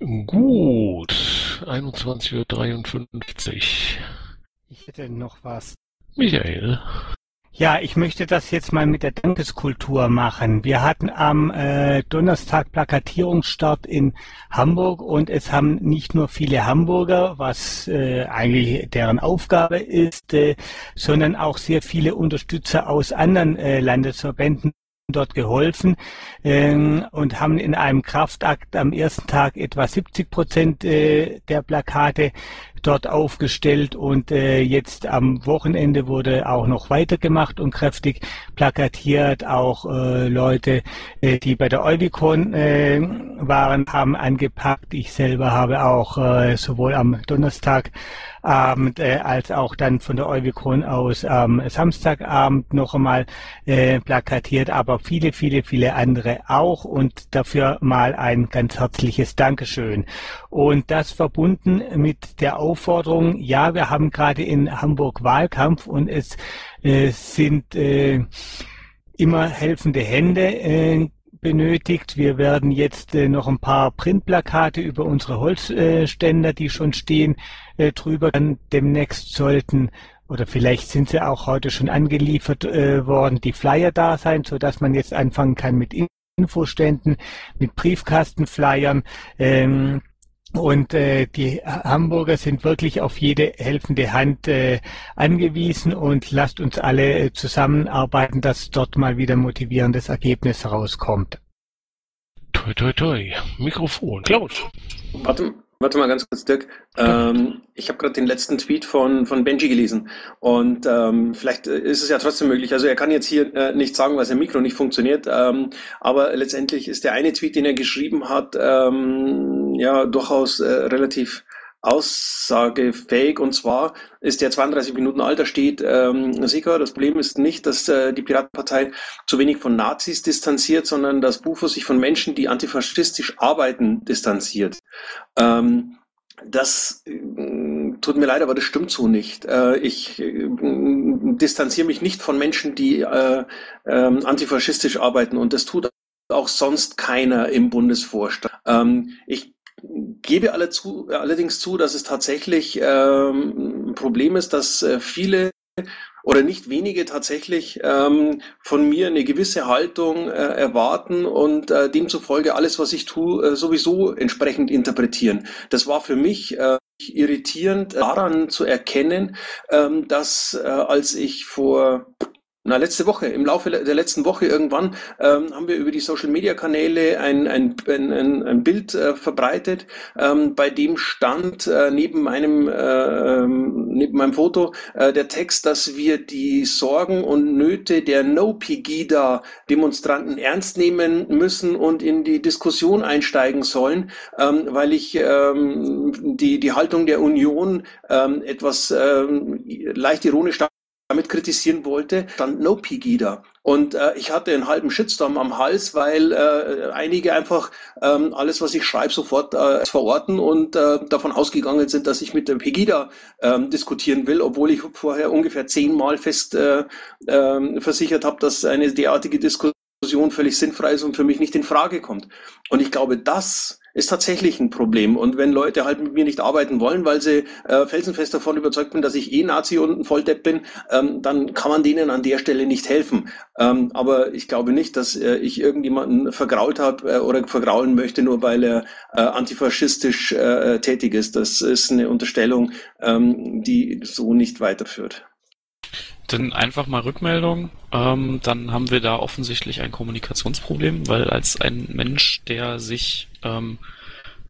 Gut, 21.53 Uhr. Ich hätte noch was. Michael. Ja, ich möchte das jetzt mal mit der Dankeskultur machen. Wir hatten am äh, Donnerstag Plakatierungsstart in Hamburg und es haben nicht nur viele Hamburger, was äh, eigentlich deren Aufgabe ist, äh, sondern auch sehr viele Unterstützer aus anderen äh, Landesverbänden dort geholfen ähm, und haben in einem Kraftakt am ersten Tag etwa 70 Prozent äh, der Plakate dort aufgestellt und äh, jetzt am Wochenende wurde auch noch weitergemacht und kräftig plakatiert. Auch äh, Leute, äh, die bei der Eubicon äh, waren, haben angepackt. Ich selber habe auch äh, sowohl am Donnerstagabend äh, als auch dann von der Eubicon aus ähm, Samstagabend noch einmal äh, plakatiert, aber viele, viele, viele andere auch und dafür mal ein ganz herzliches Dankeschön. Und das verbunden mit der Aufforderung, ja, wir haben gerade in Hamburg Wahlkampf und es äh, sind äh, immer helfende Hände äh, benötigt. Wir werden jetzt äh, noch ein paar Printplakate über unsere Holzständer, äh, die schon stehen, äh, drüber. Dann demnächst sollten oder vielleicht sind sie auch heute schon angeliefert äh, worden, die Flyer da sein, so dass man jetzt anfangen kann mit Infoständen, mit Briefkastenflyern. Ähm, und äh, die Hamburger sind wirklich auf jede helfende Hand äh, angewiesen und lasst uns alle äh, zusammenarbeiten, dass dort mal wieder motivierendes Ergebnis rauskommt. Toi, toi, toi. Mikrofon. Klaus. Warte, warte mal ganz kurz, Dirk. Ähm, ich habe gerade den letzten Tweet von, von Benji gelesen und ähm, vielleicht ist es ja trotzdem möglich. Also er kann jetzt hier äh, nicht sagen, weil sein Mikro nicht funktioniert, ähm, aber letztendlich ist der eine Tweet, den er geschrieben hat, ähm, ja durchaus äh, relativ aussagefähig und zwar ist der 32 Minuten alt, da steht ähm, sicher, das Problem ist nicht, dass äh, die Piratenpartei zu wenig von Nazis distanziert, sondern dass Bufo sich von Menschen, die antifaschistisch arbeiten, distanziert. Ähm, das äh, tut mir leid, aber das stimmt so nicht. Äh, ich äh, distanziere mich nicht von Menschen, die äh, ähm, antifaschistisch arbeiten und das tut auch sonst keiner im Bundesvorstand. Ähm, ich gebe alle zu, allerdings zu, dass es tatsächlich ähm, ein Problem ist, dass äh, viele oder nicht wenige tatsächlich ähm, von mir eine gewisse Haltung äh, erwarten und äh, demzufolge alles, was ich tue, äh, sowieso entsprechend interpretieren. Das war für mich äh, irritierend daran zu erkennen, ähm, dass als ich vor na, letzte Woche, im Laufe der letzten Woche irgendwann ähm, haben wir über die Social-Media-Kanäle ein, ein, ein, ein Bild äh, verbreitet, ähm, bei dem stand äh, neben meinem äh, neben meinem Foto äh, der Text, dass wir die Sorgen und Nöte der No-Pegida-Demonstranten ernst nehmen müssen und in die Diskussion einsteigen sollen, ähm, weil ich ähm, die die Haltung der Union ähm, etwas ähm, leicht ironisch damit kritisieren wollte, stand No Pegida. Und äh, ich hatte einen halben Shitstorm am Hals, weil äh, einige einfach ähm, alles, was ich schreibe, sofort äh, verorten und äh, davon ausgegangen sind, dass ich mit der Pegida ähm, diskutieren will, obwohl ich vorher ungefähr zehnmal fest äh, äh, versichert habe, dass eine derartige Diskussion völlig sinnfrei ist und für mich nicht in Frage kommt. Und ich glaube, das ist tatsächlich ein Problem. Und wenn Leute halt mit mir nicht arbeiten wollen, weil sie äh, felsenfest davon überzeugt bin, dass ich eh Nazi und ein Volldepp bin, ähm, dann kann man denen an der Stelle nicht helfen. Ähm, aber ich glaube nicht, dass äh, ich irgendjemanden vergrault habe äh, oder vergraulen möchte, nur weil er äh, antifaschistisch äh, tätig ist. Das ist eine Unterstellung, ähm, die so nicht weiterführt. Dann einfach mal Rückmeldung. Ähm, dann haben wir da offensichtlich ein Kommunikationsproblem, weil als ein Mensch, der sich ähm,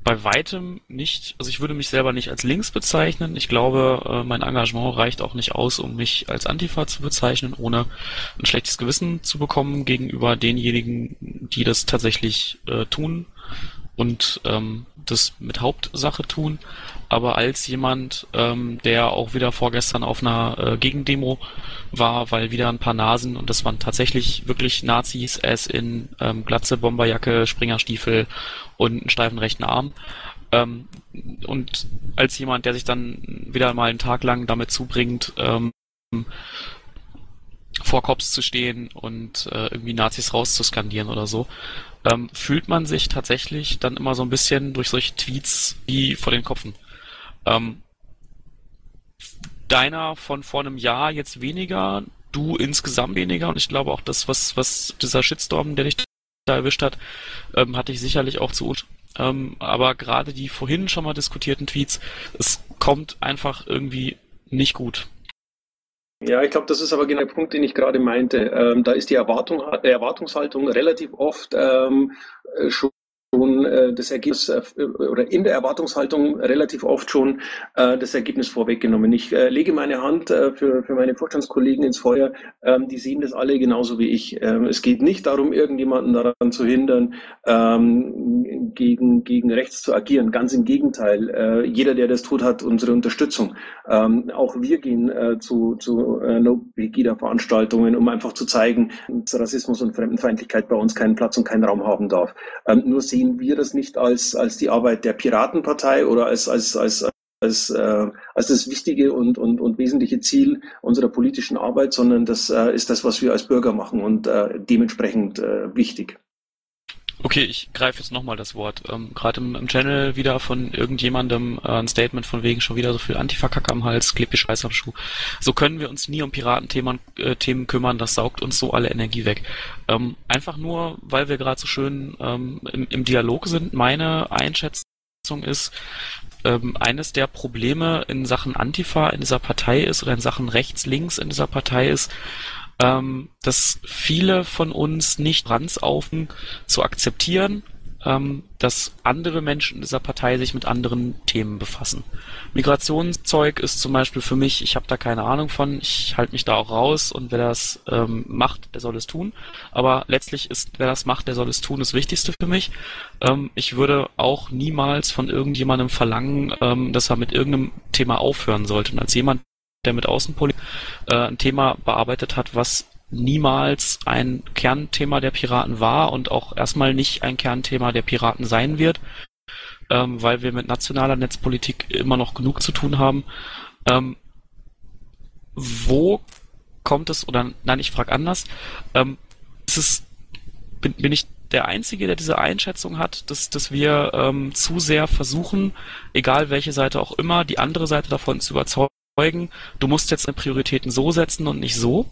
bei weitem nicht, also ich würde mich selber nicht als links bezeichnen. Ich glaube, äh, mein Engagement reicht auch nicht aus, um mich als Antifa zu bezeichnen, ohne ein schlechtes Gewissen zu bekommen gegenüber denjenigen, die das tatsächlich äh, tun und ähm, das mit Hauptsache tun. Aber als jemand, ähm, der auch wieder vorgestern auf einer äh, Gegendemo war, weil wieder ein paar Nasen, und das waren tatsächlich wirklich Nazis, es in ähm, Glatze, Bomberjacke, Springerstiefel und einen steifen rechten Arm. Ähm, und als jemand, der sich dann wieder mal einen Tag lang damit zubringt, ähm, vor Cops zu stehen und äh, irgendwie Nazis rauszuskandieren oder so, ähm, fühlt man sich tatsächlich dann immer so ein bisschen durch solche Tweets wie vor den Kopfen. Ähm, deiner von vor einem Jahr jetzt weniger, du insgesamt weniger und ich glaube auch das, was, was dieser Shitstorm, der dich da erwischt hat, ähm, hatte ich sicherlich auch zu ähm, aber gerade die vorhin schon mal diskutierten Tweets, es kommt einfach irgendwie nicht gut. Ja, ich glaube, das ist aber genau der Punkt, den ich gerade meinte. Ähm, da ist die Erwartung, Erwartungshaltung relativ oft ähm, schon äh, das Ergebnis äh, oder in der Erwartungshaltung relativ oft schon äh, das Ergebnis vorweggenommen. Ich äh, lege meine Hand äh, für, für meine Vorstandskollegen ins Feuer. Ähm, die sehen das alle genauso wie ich. Ähm, es geht nicht darum, irgendjemanden daran zu hindern, ähm, gegen, gegen rechts zu agieren. Ganz im Gegenteil. Äh, jeder, der das tut, hat unsere Unterstützung. Ähm, auch wir gehen zu, zu No-Pegida-Veranstaltungen, um einfach zu zeigen, dass Rassismus und Fremdenfeindlichkeit bei uns keinen Platz und keinen Raum haben darf. Ähm, nur sehen sehen wir das nicht als, als die Arbeit der Piratenpartei oder als, als, als, als, äh, als das wichtige und, und, und wesentliche Ziel unserer politischen Arbeit, sondern das äh, ist das, was wir als Bürger machen und äh, dementsprechend äh, wichtig. Okay, ich greife jetzt nochmal das Wort. Ähm, Gerade im, im, Channel wieder von irgendjemandem äh, ein Statement von wegen schon wieder so viel Antifa-Kack am Hals, klebt die Scheiße am Schuh. So können wir uns nie um Piratenthemen äh, Themen kümmern, das saugt uns so alle Energie weg. Ähm, einfach nur, weil wir gerade so schön ähm, im, im, Dialog sind, meine Einschätzung ist, ähm, eines der Probleme in Sachen Antifa in dieser Partei ist oder in Sachen rechts-links in dieser Partei ist, ähm, dass viele von uns nicht ranzaufen zu akzeptieren, ähm, dass andere Menschen in dieser Partei sich mit anderen Themen befassen. Migrationszeug ist zum Beispiel für mich, ich habe da keine Ahnung von, ich halte mich da auch raus und wer das ähm, macht, der soll es tun. Aber letztlich ist, wer das macht, der soll es tun, das Wichtigste für mich. Ähm, ich würde auch niemals von irgendjemandem verlangen, ähm, dass er mit irgendeinem Thema aufhören sollte. Und als jemand, der mit Außenpolitik äh, ein Thema bearbeitet hat, was niemals ein Kernthema der Piraten war und auch erstmal nicht ein Kernthema der Piraten sein wird, ähm, weil wir mit nationaler Netzpolitik immer noch genug zu tun haben. Ähm, wo kommt es, oder nein, ich frage anders, ähm, ist es, bin, bin ich der Einzige, der diese Einschätzung hat, dass, dass wir ähm, zu sehr versuchen, egal welche Seite auch immer, die andere Seite davon zu überzeugen, überzeugen, du musst jetzt deine Prioritäten so setzen und nicht so?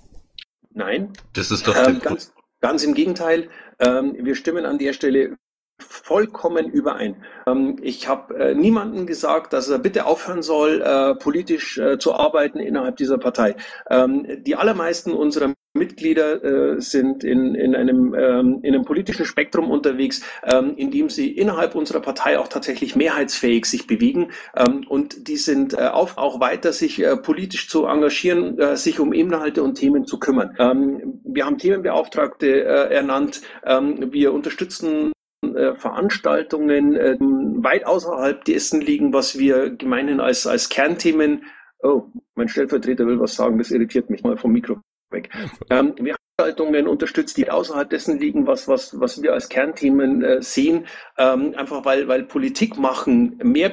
Nein. Das ist doch ähm, ganz, ganz im Gegenteil. Ähm, wir stimmen an der Stelle vollkommen überein. Ähm, ich habe äh, niemandem gesagt, dass er bitte aufhören soll, äh, politisch äh, zu arbeiten innerhalb dieser Partei. Ähm, die allermeisten unserer Mitglieder äh, sind in, in, einem, ähm, in einem politischen Spektrum unterwegs, ähm, in dem sie innerhalb unserer Partei auch tatsächlich mehrheitsfähig sich bewegen. Ähm, und die sind äh, auch, auch weiter, sich äh, politisch zu engagieren, äh, sich um Inhalte und Themen zu kümmern. Ähm, wir haben Themenbeauftragte ernannt. Wir unterstützen Veranstaltungen äh, weit außerhalb dessen liegen, was wir gemeinhin als, als Kernthemen, oh, mein Stellvertreter will was sagen, das irritiert mich mal vom Mikro weg. Ähm, wir Veranstaltungen unterstützt, die außerhalb dessen liegen, was, was, was wir als Kernthemen äh, sehen, ähm, einfach weil, weil Politik machen mehr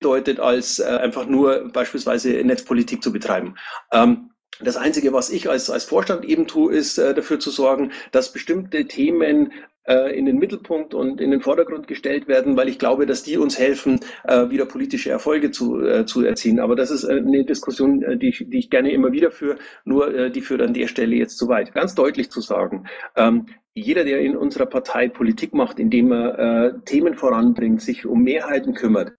bedeutet, als äh, einfach nur beispielsweise Netzpolitik zu betreiben. Ähm, das Einzige, was ich als, als Vorstand eben tue, ist äh, dafür zu sorgen, dass bestimmte Themen äh, in den Mittelpunkt und in den Vordergrund gestellt werden, weil ich glaube, dass die uns helfen, äh, wieder politische Erfolge zu, äh, zu erzielen. Aber das ist eine Diskussion, die ich, die ich gerne immer wieder führe, nur die führt an der Stelle jetzt zu weit. Ganz deutlich zu sagen, ähm, jeder, der in unserer Partei Politik macht, indem er Themen voranbringt, sich um Mehrheiten kümmert,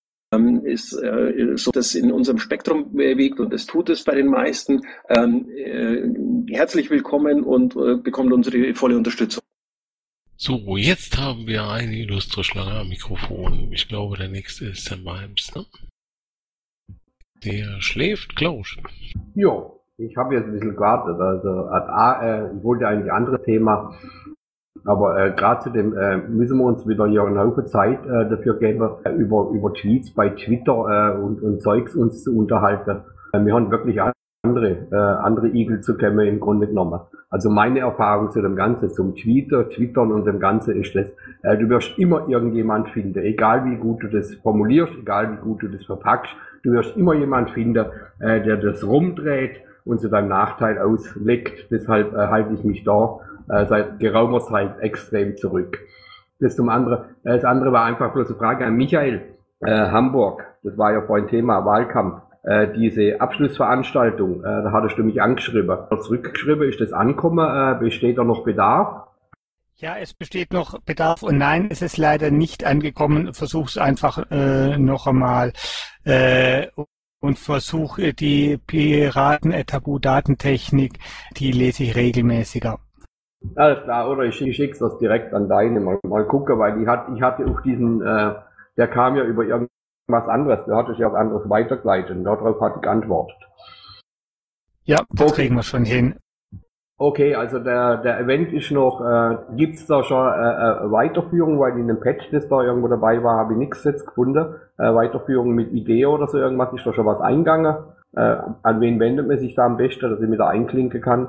ist so, dass in unserem Spektrum bewegt und es tut es bei den meisten. Ähm, herzlich willkommen und bekommt unsere volle Unterstützung. So, jetzt haben wir eine illustre Schlange am Mikrofon. Ich glaube, der nächste ist Sam Mimes, ne? Der schläft, Klaus. Jo, ich habe jetzt ein bisschen gewartet. Also, äh, ich wollte eigentlich ein anderes Thema, aber äh, gerade zu dem äh, müssen wir uns wieder hier eine Zeit äh, dafür geben, äh, über, über Tweets bei Twitter äh, und, und Zeugs uns zu unterhalten. Äh, wir haben wirklich andere, äh, andere Igel zu kämmen im Grunde genommen. Also meine Erfahrung zu dem Ganzen, zum Twitter, Twittern und dem Ganzen ist das, äh, du wirst immer irgendjemand finden, egal wie gut du das formulierst, egal wie gut du das verpackst, du wirst immer jemand finden, äh, der das rumdreht und zu deinem Nachteil auslegt. Deshalb äh, halte ich mich da äh, seit geraumer Zeit extrem zurück. Das zum anderen. Das andere war einfach bloß eine Frage an Michael. Äh, Hamburg, das war ja vorhin Thema Wahlkampf. Äh, diese Abschlussveranstaltung, äh, da hattest du mich angeschrieben. Zurückgeschrieben, ist das angekommen? Äh, besteht da noch Bedarf? Ja, es besteht noch Bedarf und nein, es ist leider nicht angekommen. Versuch's einfach äh, noch einmal äh, und versuche die Piraten-Tabu-Datentechnik, die lese ich regelmäßiger. Alles klar, oder ich schicke das direkt an deine, mal, mal gucken, weil die hat, ich hatte auch diesen, äh, der kam ja über irgendwas anderes, der hatte ich ja was anderes weitergeleitet und darauf hatte ich geantwortet. Ja, das okay. kriegen wir schon hin. Okay, also der, der Event ist noch, äh, gibt's da schon äh, äh, Weiterführung, weil in dem Patch, das da irgendwo dabei war, habe ich nichts jetzt gefunden. Äh, Weiterführung mit Idee oder so irgendwas, ist da schon was eingegangen. Äh, an wen wendet man sich da am besten, dass ich mich da einklinken kann?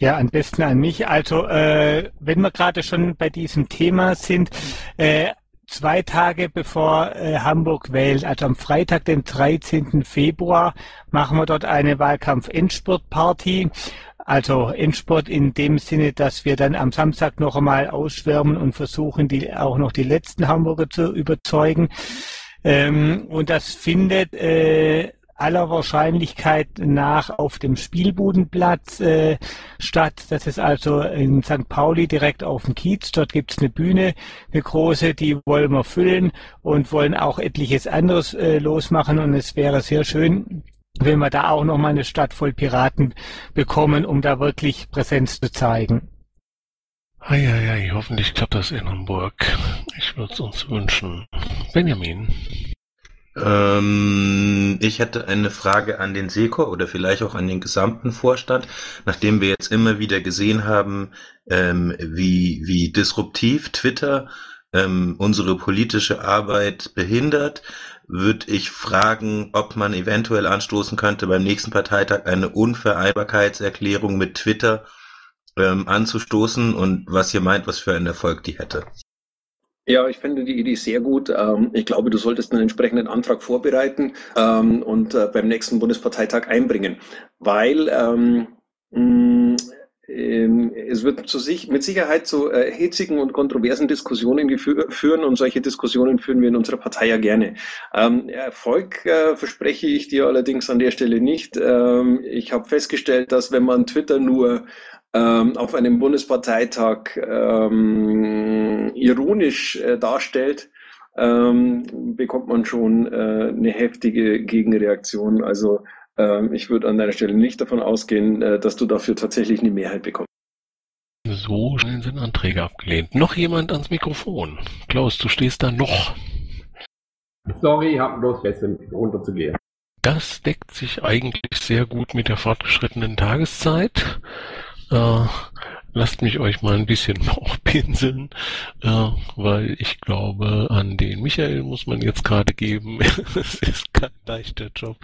Ja, am besten an mich. Also, äh, wenn wir gerade schon bei diesem Thema sind, äh, zwei Tage bevor äh, Hamburg wählt, also am Freitag, den 13. Februar, machen wir dort eine Wahlkampf-Endspurt-Party. Also Endspurt in dem Sinne, dass wir dann am Samstag noch einmal ausschwärmen und versuchen, die, auch noch die letzten Hamburger zu überzeugen. Ähm, und das findet äh, aller Wahrscheinlichkeit nach auf dem Spielbudenplatz äh, statt. Das ist also in St. Pauli direkt auf dem Kiez. Dort gibt es eine Bühne, eine große, die wollen wir füllen und wollen auch etliches anderes äh, losmachen. Und es wäre sehr schön, wenn wir da auch noch mal eine Stadt voll Piraten bekommen, um da wirklich Präsenz zu zeigen. Eieiei, hoffentlich klappt das in Hamburg. Ich würde es uns wünschen. Benjamin. Ähm, ich hätte eine Frage an den Seko oder vielleicht auch an den gesamten Vorstand, nachdem wir jetzt immer wieder gesehen haben, ähm, wie, wie disruptiv Twitter ähm, unsere politische Arbeit behindert, würde ich fragen, ob man eventuell anstoßen könnte, beim nächsten Parteitag eine Unvereinbarkeitserklärung mit Twitter ähm, anzustoßen und was ihr meint, was für einen Erfolg die hätte. Ja, ich finde die Idee sehr gut. Ähm, ich glaube, du solltest einen entsprechenden Antrag vorbereiten ähm, und äh, beim nächsten Bundesparteitag einbringen, weil ähm, es wird zu sich, mit Sicherheit zu äh, hitzigen und kontroversen Diskussionen führen und solche Diskussionen führen wir in unserer Partei ja gerne. Erfolg äh, verspreche ich dir allerdings an der Stelle nicht. ich habe festgestellt, dass wenn man Twitter nur ähm, auf einem Bundesparteitag ähm, ironisch äh, darstellt, ähm, bekommt man schon äh, eine heftige Gegenreaktion. Also ähm, ich würde an deiner Stelle nicht davon ausgehen, äh, dass du dafür tatsächlich eine Mehrheit bekommst. So schnell sind Anträge abgelehnt. Noch jemand ans Mikrofon? Klaus, du stehst da noch. Sorry, ich habe bloß vergessen, runterzugehen. Das deckt sich eigentlich sehr gut mit der fortgeschrittenen Tageszeit. Äh, lasst mich euch mal ein bisschen pinseln, äh, weil ich glaube, an den Michael muss man jetzt gerade geben. es ist kein leichter Job,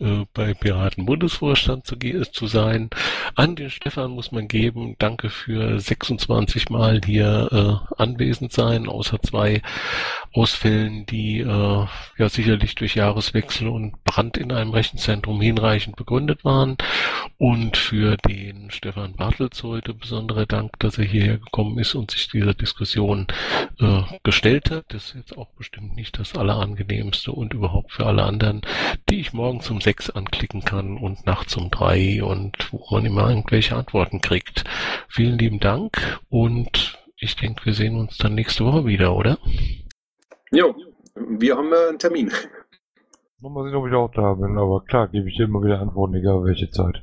äh, bei Piraten Bundesvorstand zu, zu sein. An den Stefan muss man geben, danke für 26 Mal hier äh, anwesend sein, außer zwei Ausfällen, die äh, ja sicherlich durch Jahreswechsel und Brand in einem Rechenzentrum hinreichend begründet waren. Und für den Stefan Bartels heute besondere Dank, dass er hierher gekommen ist und sich dieser Diskussion äh, gestellt hat. Das ist jetzt auch bestimmt nicht das Allerangenehmste und überhaupt für alle anderen, die ich morgens um sechs anklicken kann und nachts um drei und wo man immer irgendwelche Antworten kriegt. Vielen lieben Dank und ich denke, wir sehen uns dann nächste Woche wieder, oder? Jo, wir haben äh, einen Termin. Mal sehen, ob ich auch da bin, aber klar, gebe ich dir immer wieder Antworten, egal welche Zeit.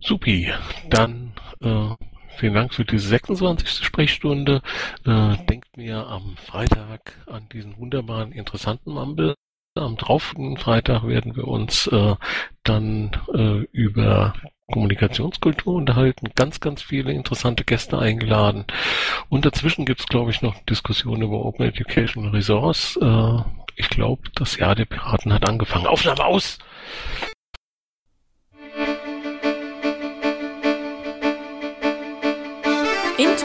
Supi, dann äh, vielen Dank für diese 26. Sprechstunde. Äh, denkt mir am Freitag an diesen wunderbaren, interessanten Mumble. Am draufenden Freitag werden wir uns äh, dann äh, über Kommunikationskultur unterhalten, ganz, ganz viele interessante Gäste eingeladen. Und dazwischen gibt es, glaube ich, noch Diskussionen über Open Education Resource. Äh, ich glaube, das Jahr der Piraten hat angefangen. Aufnahme aus!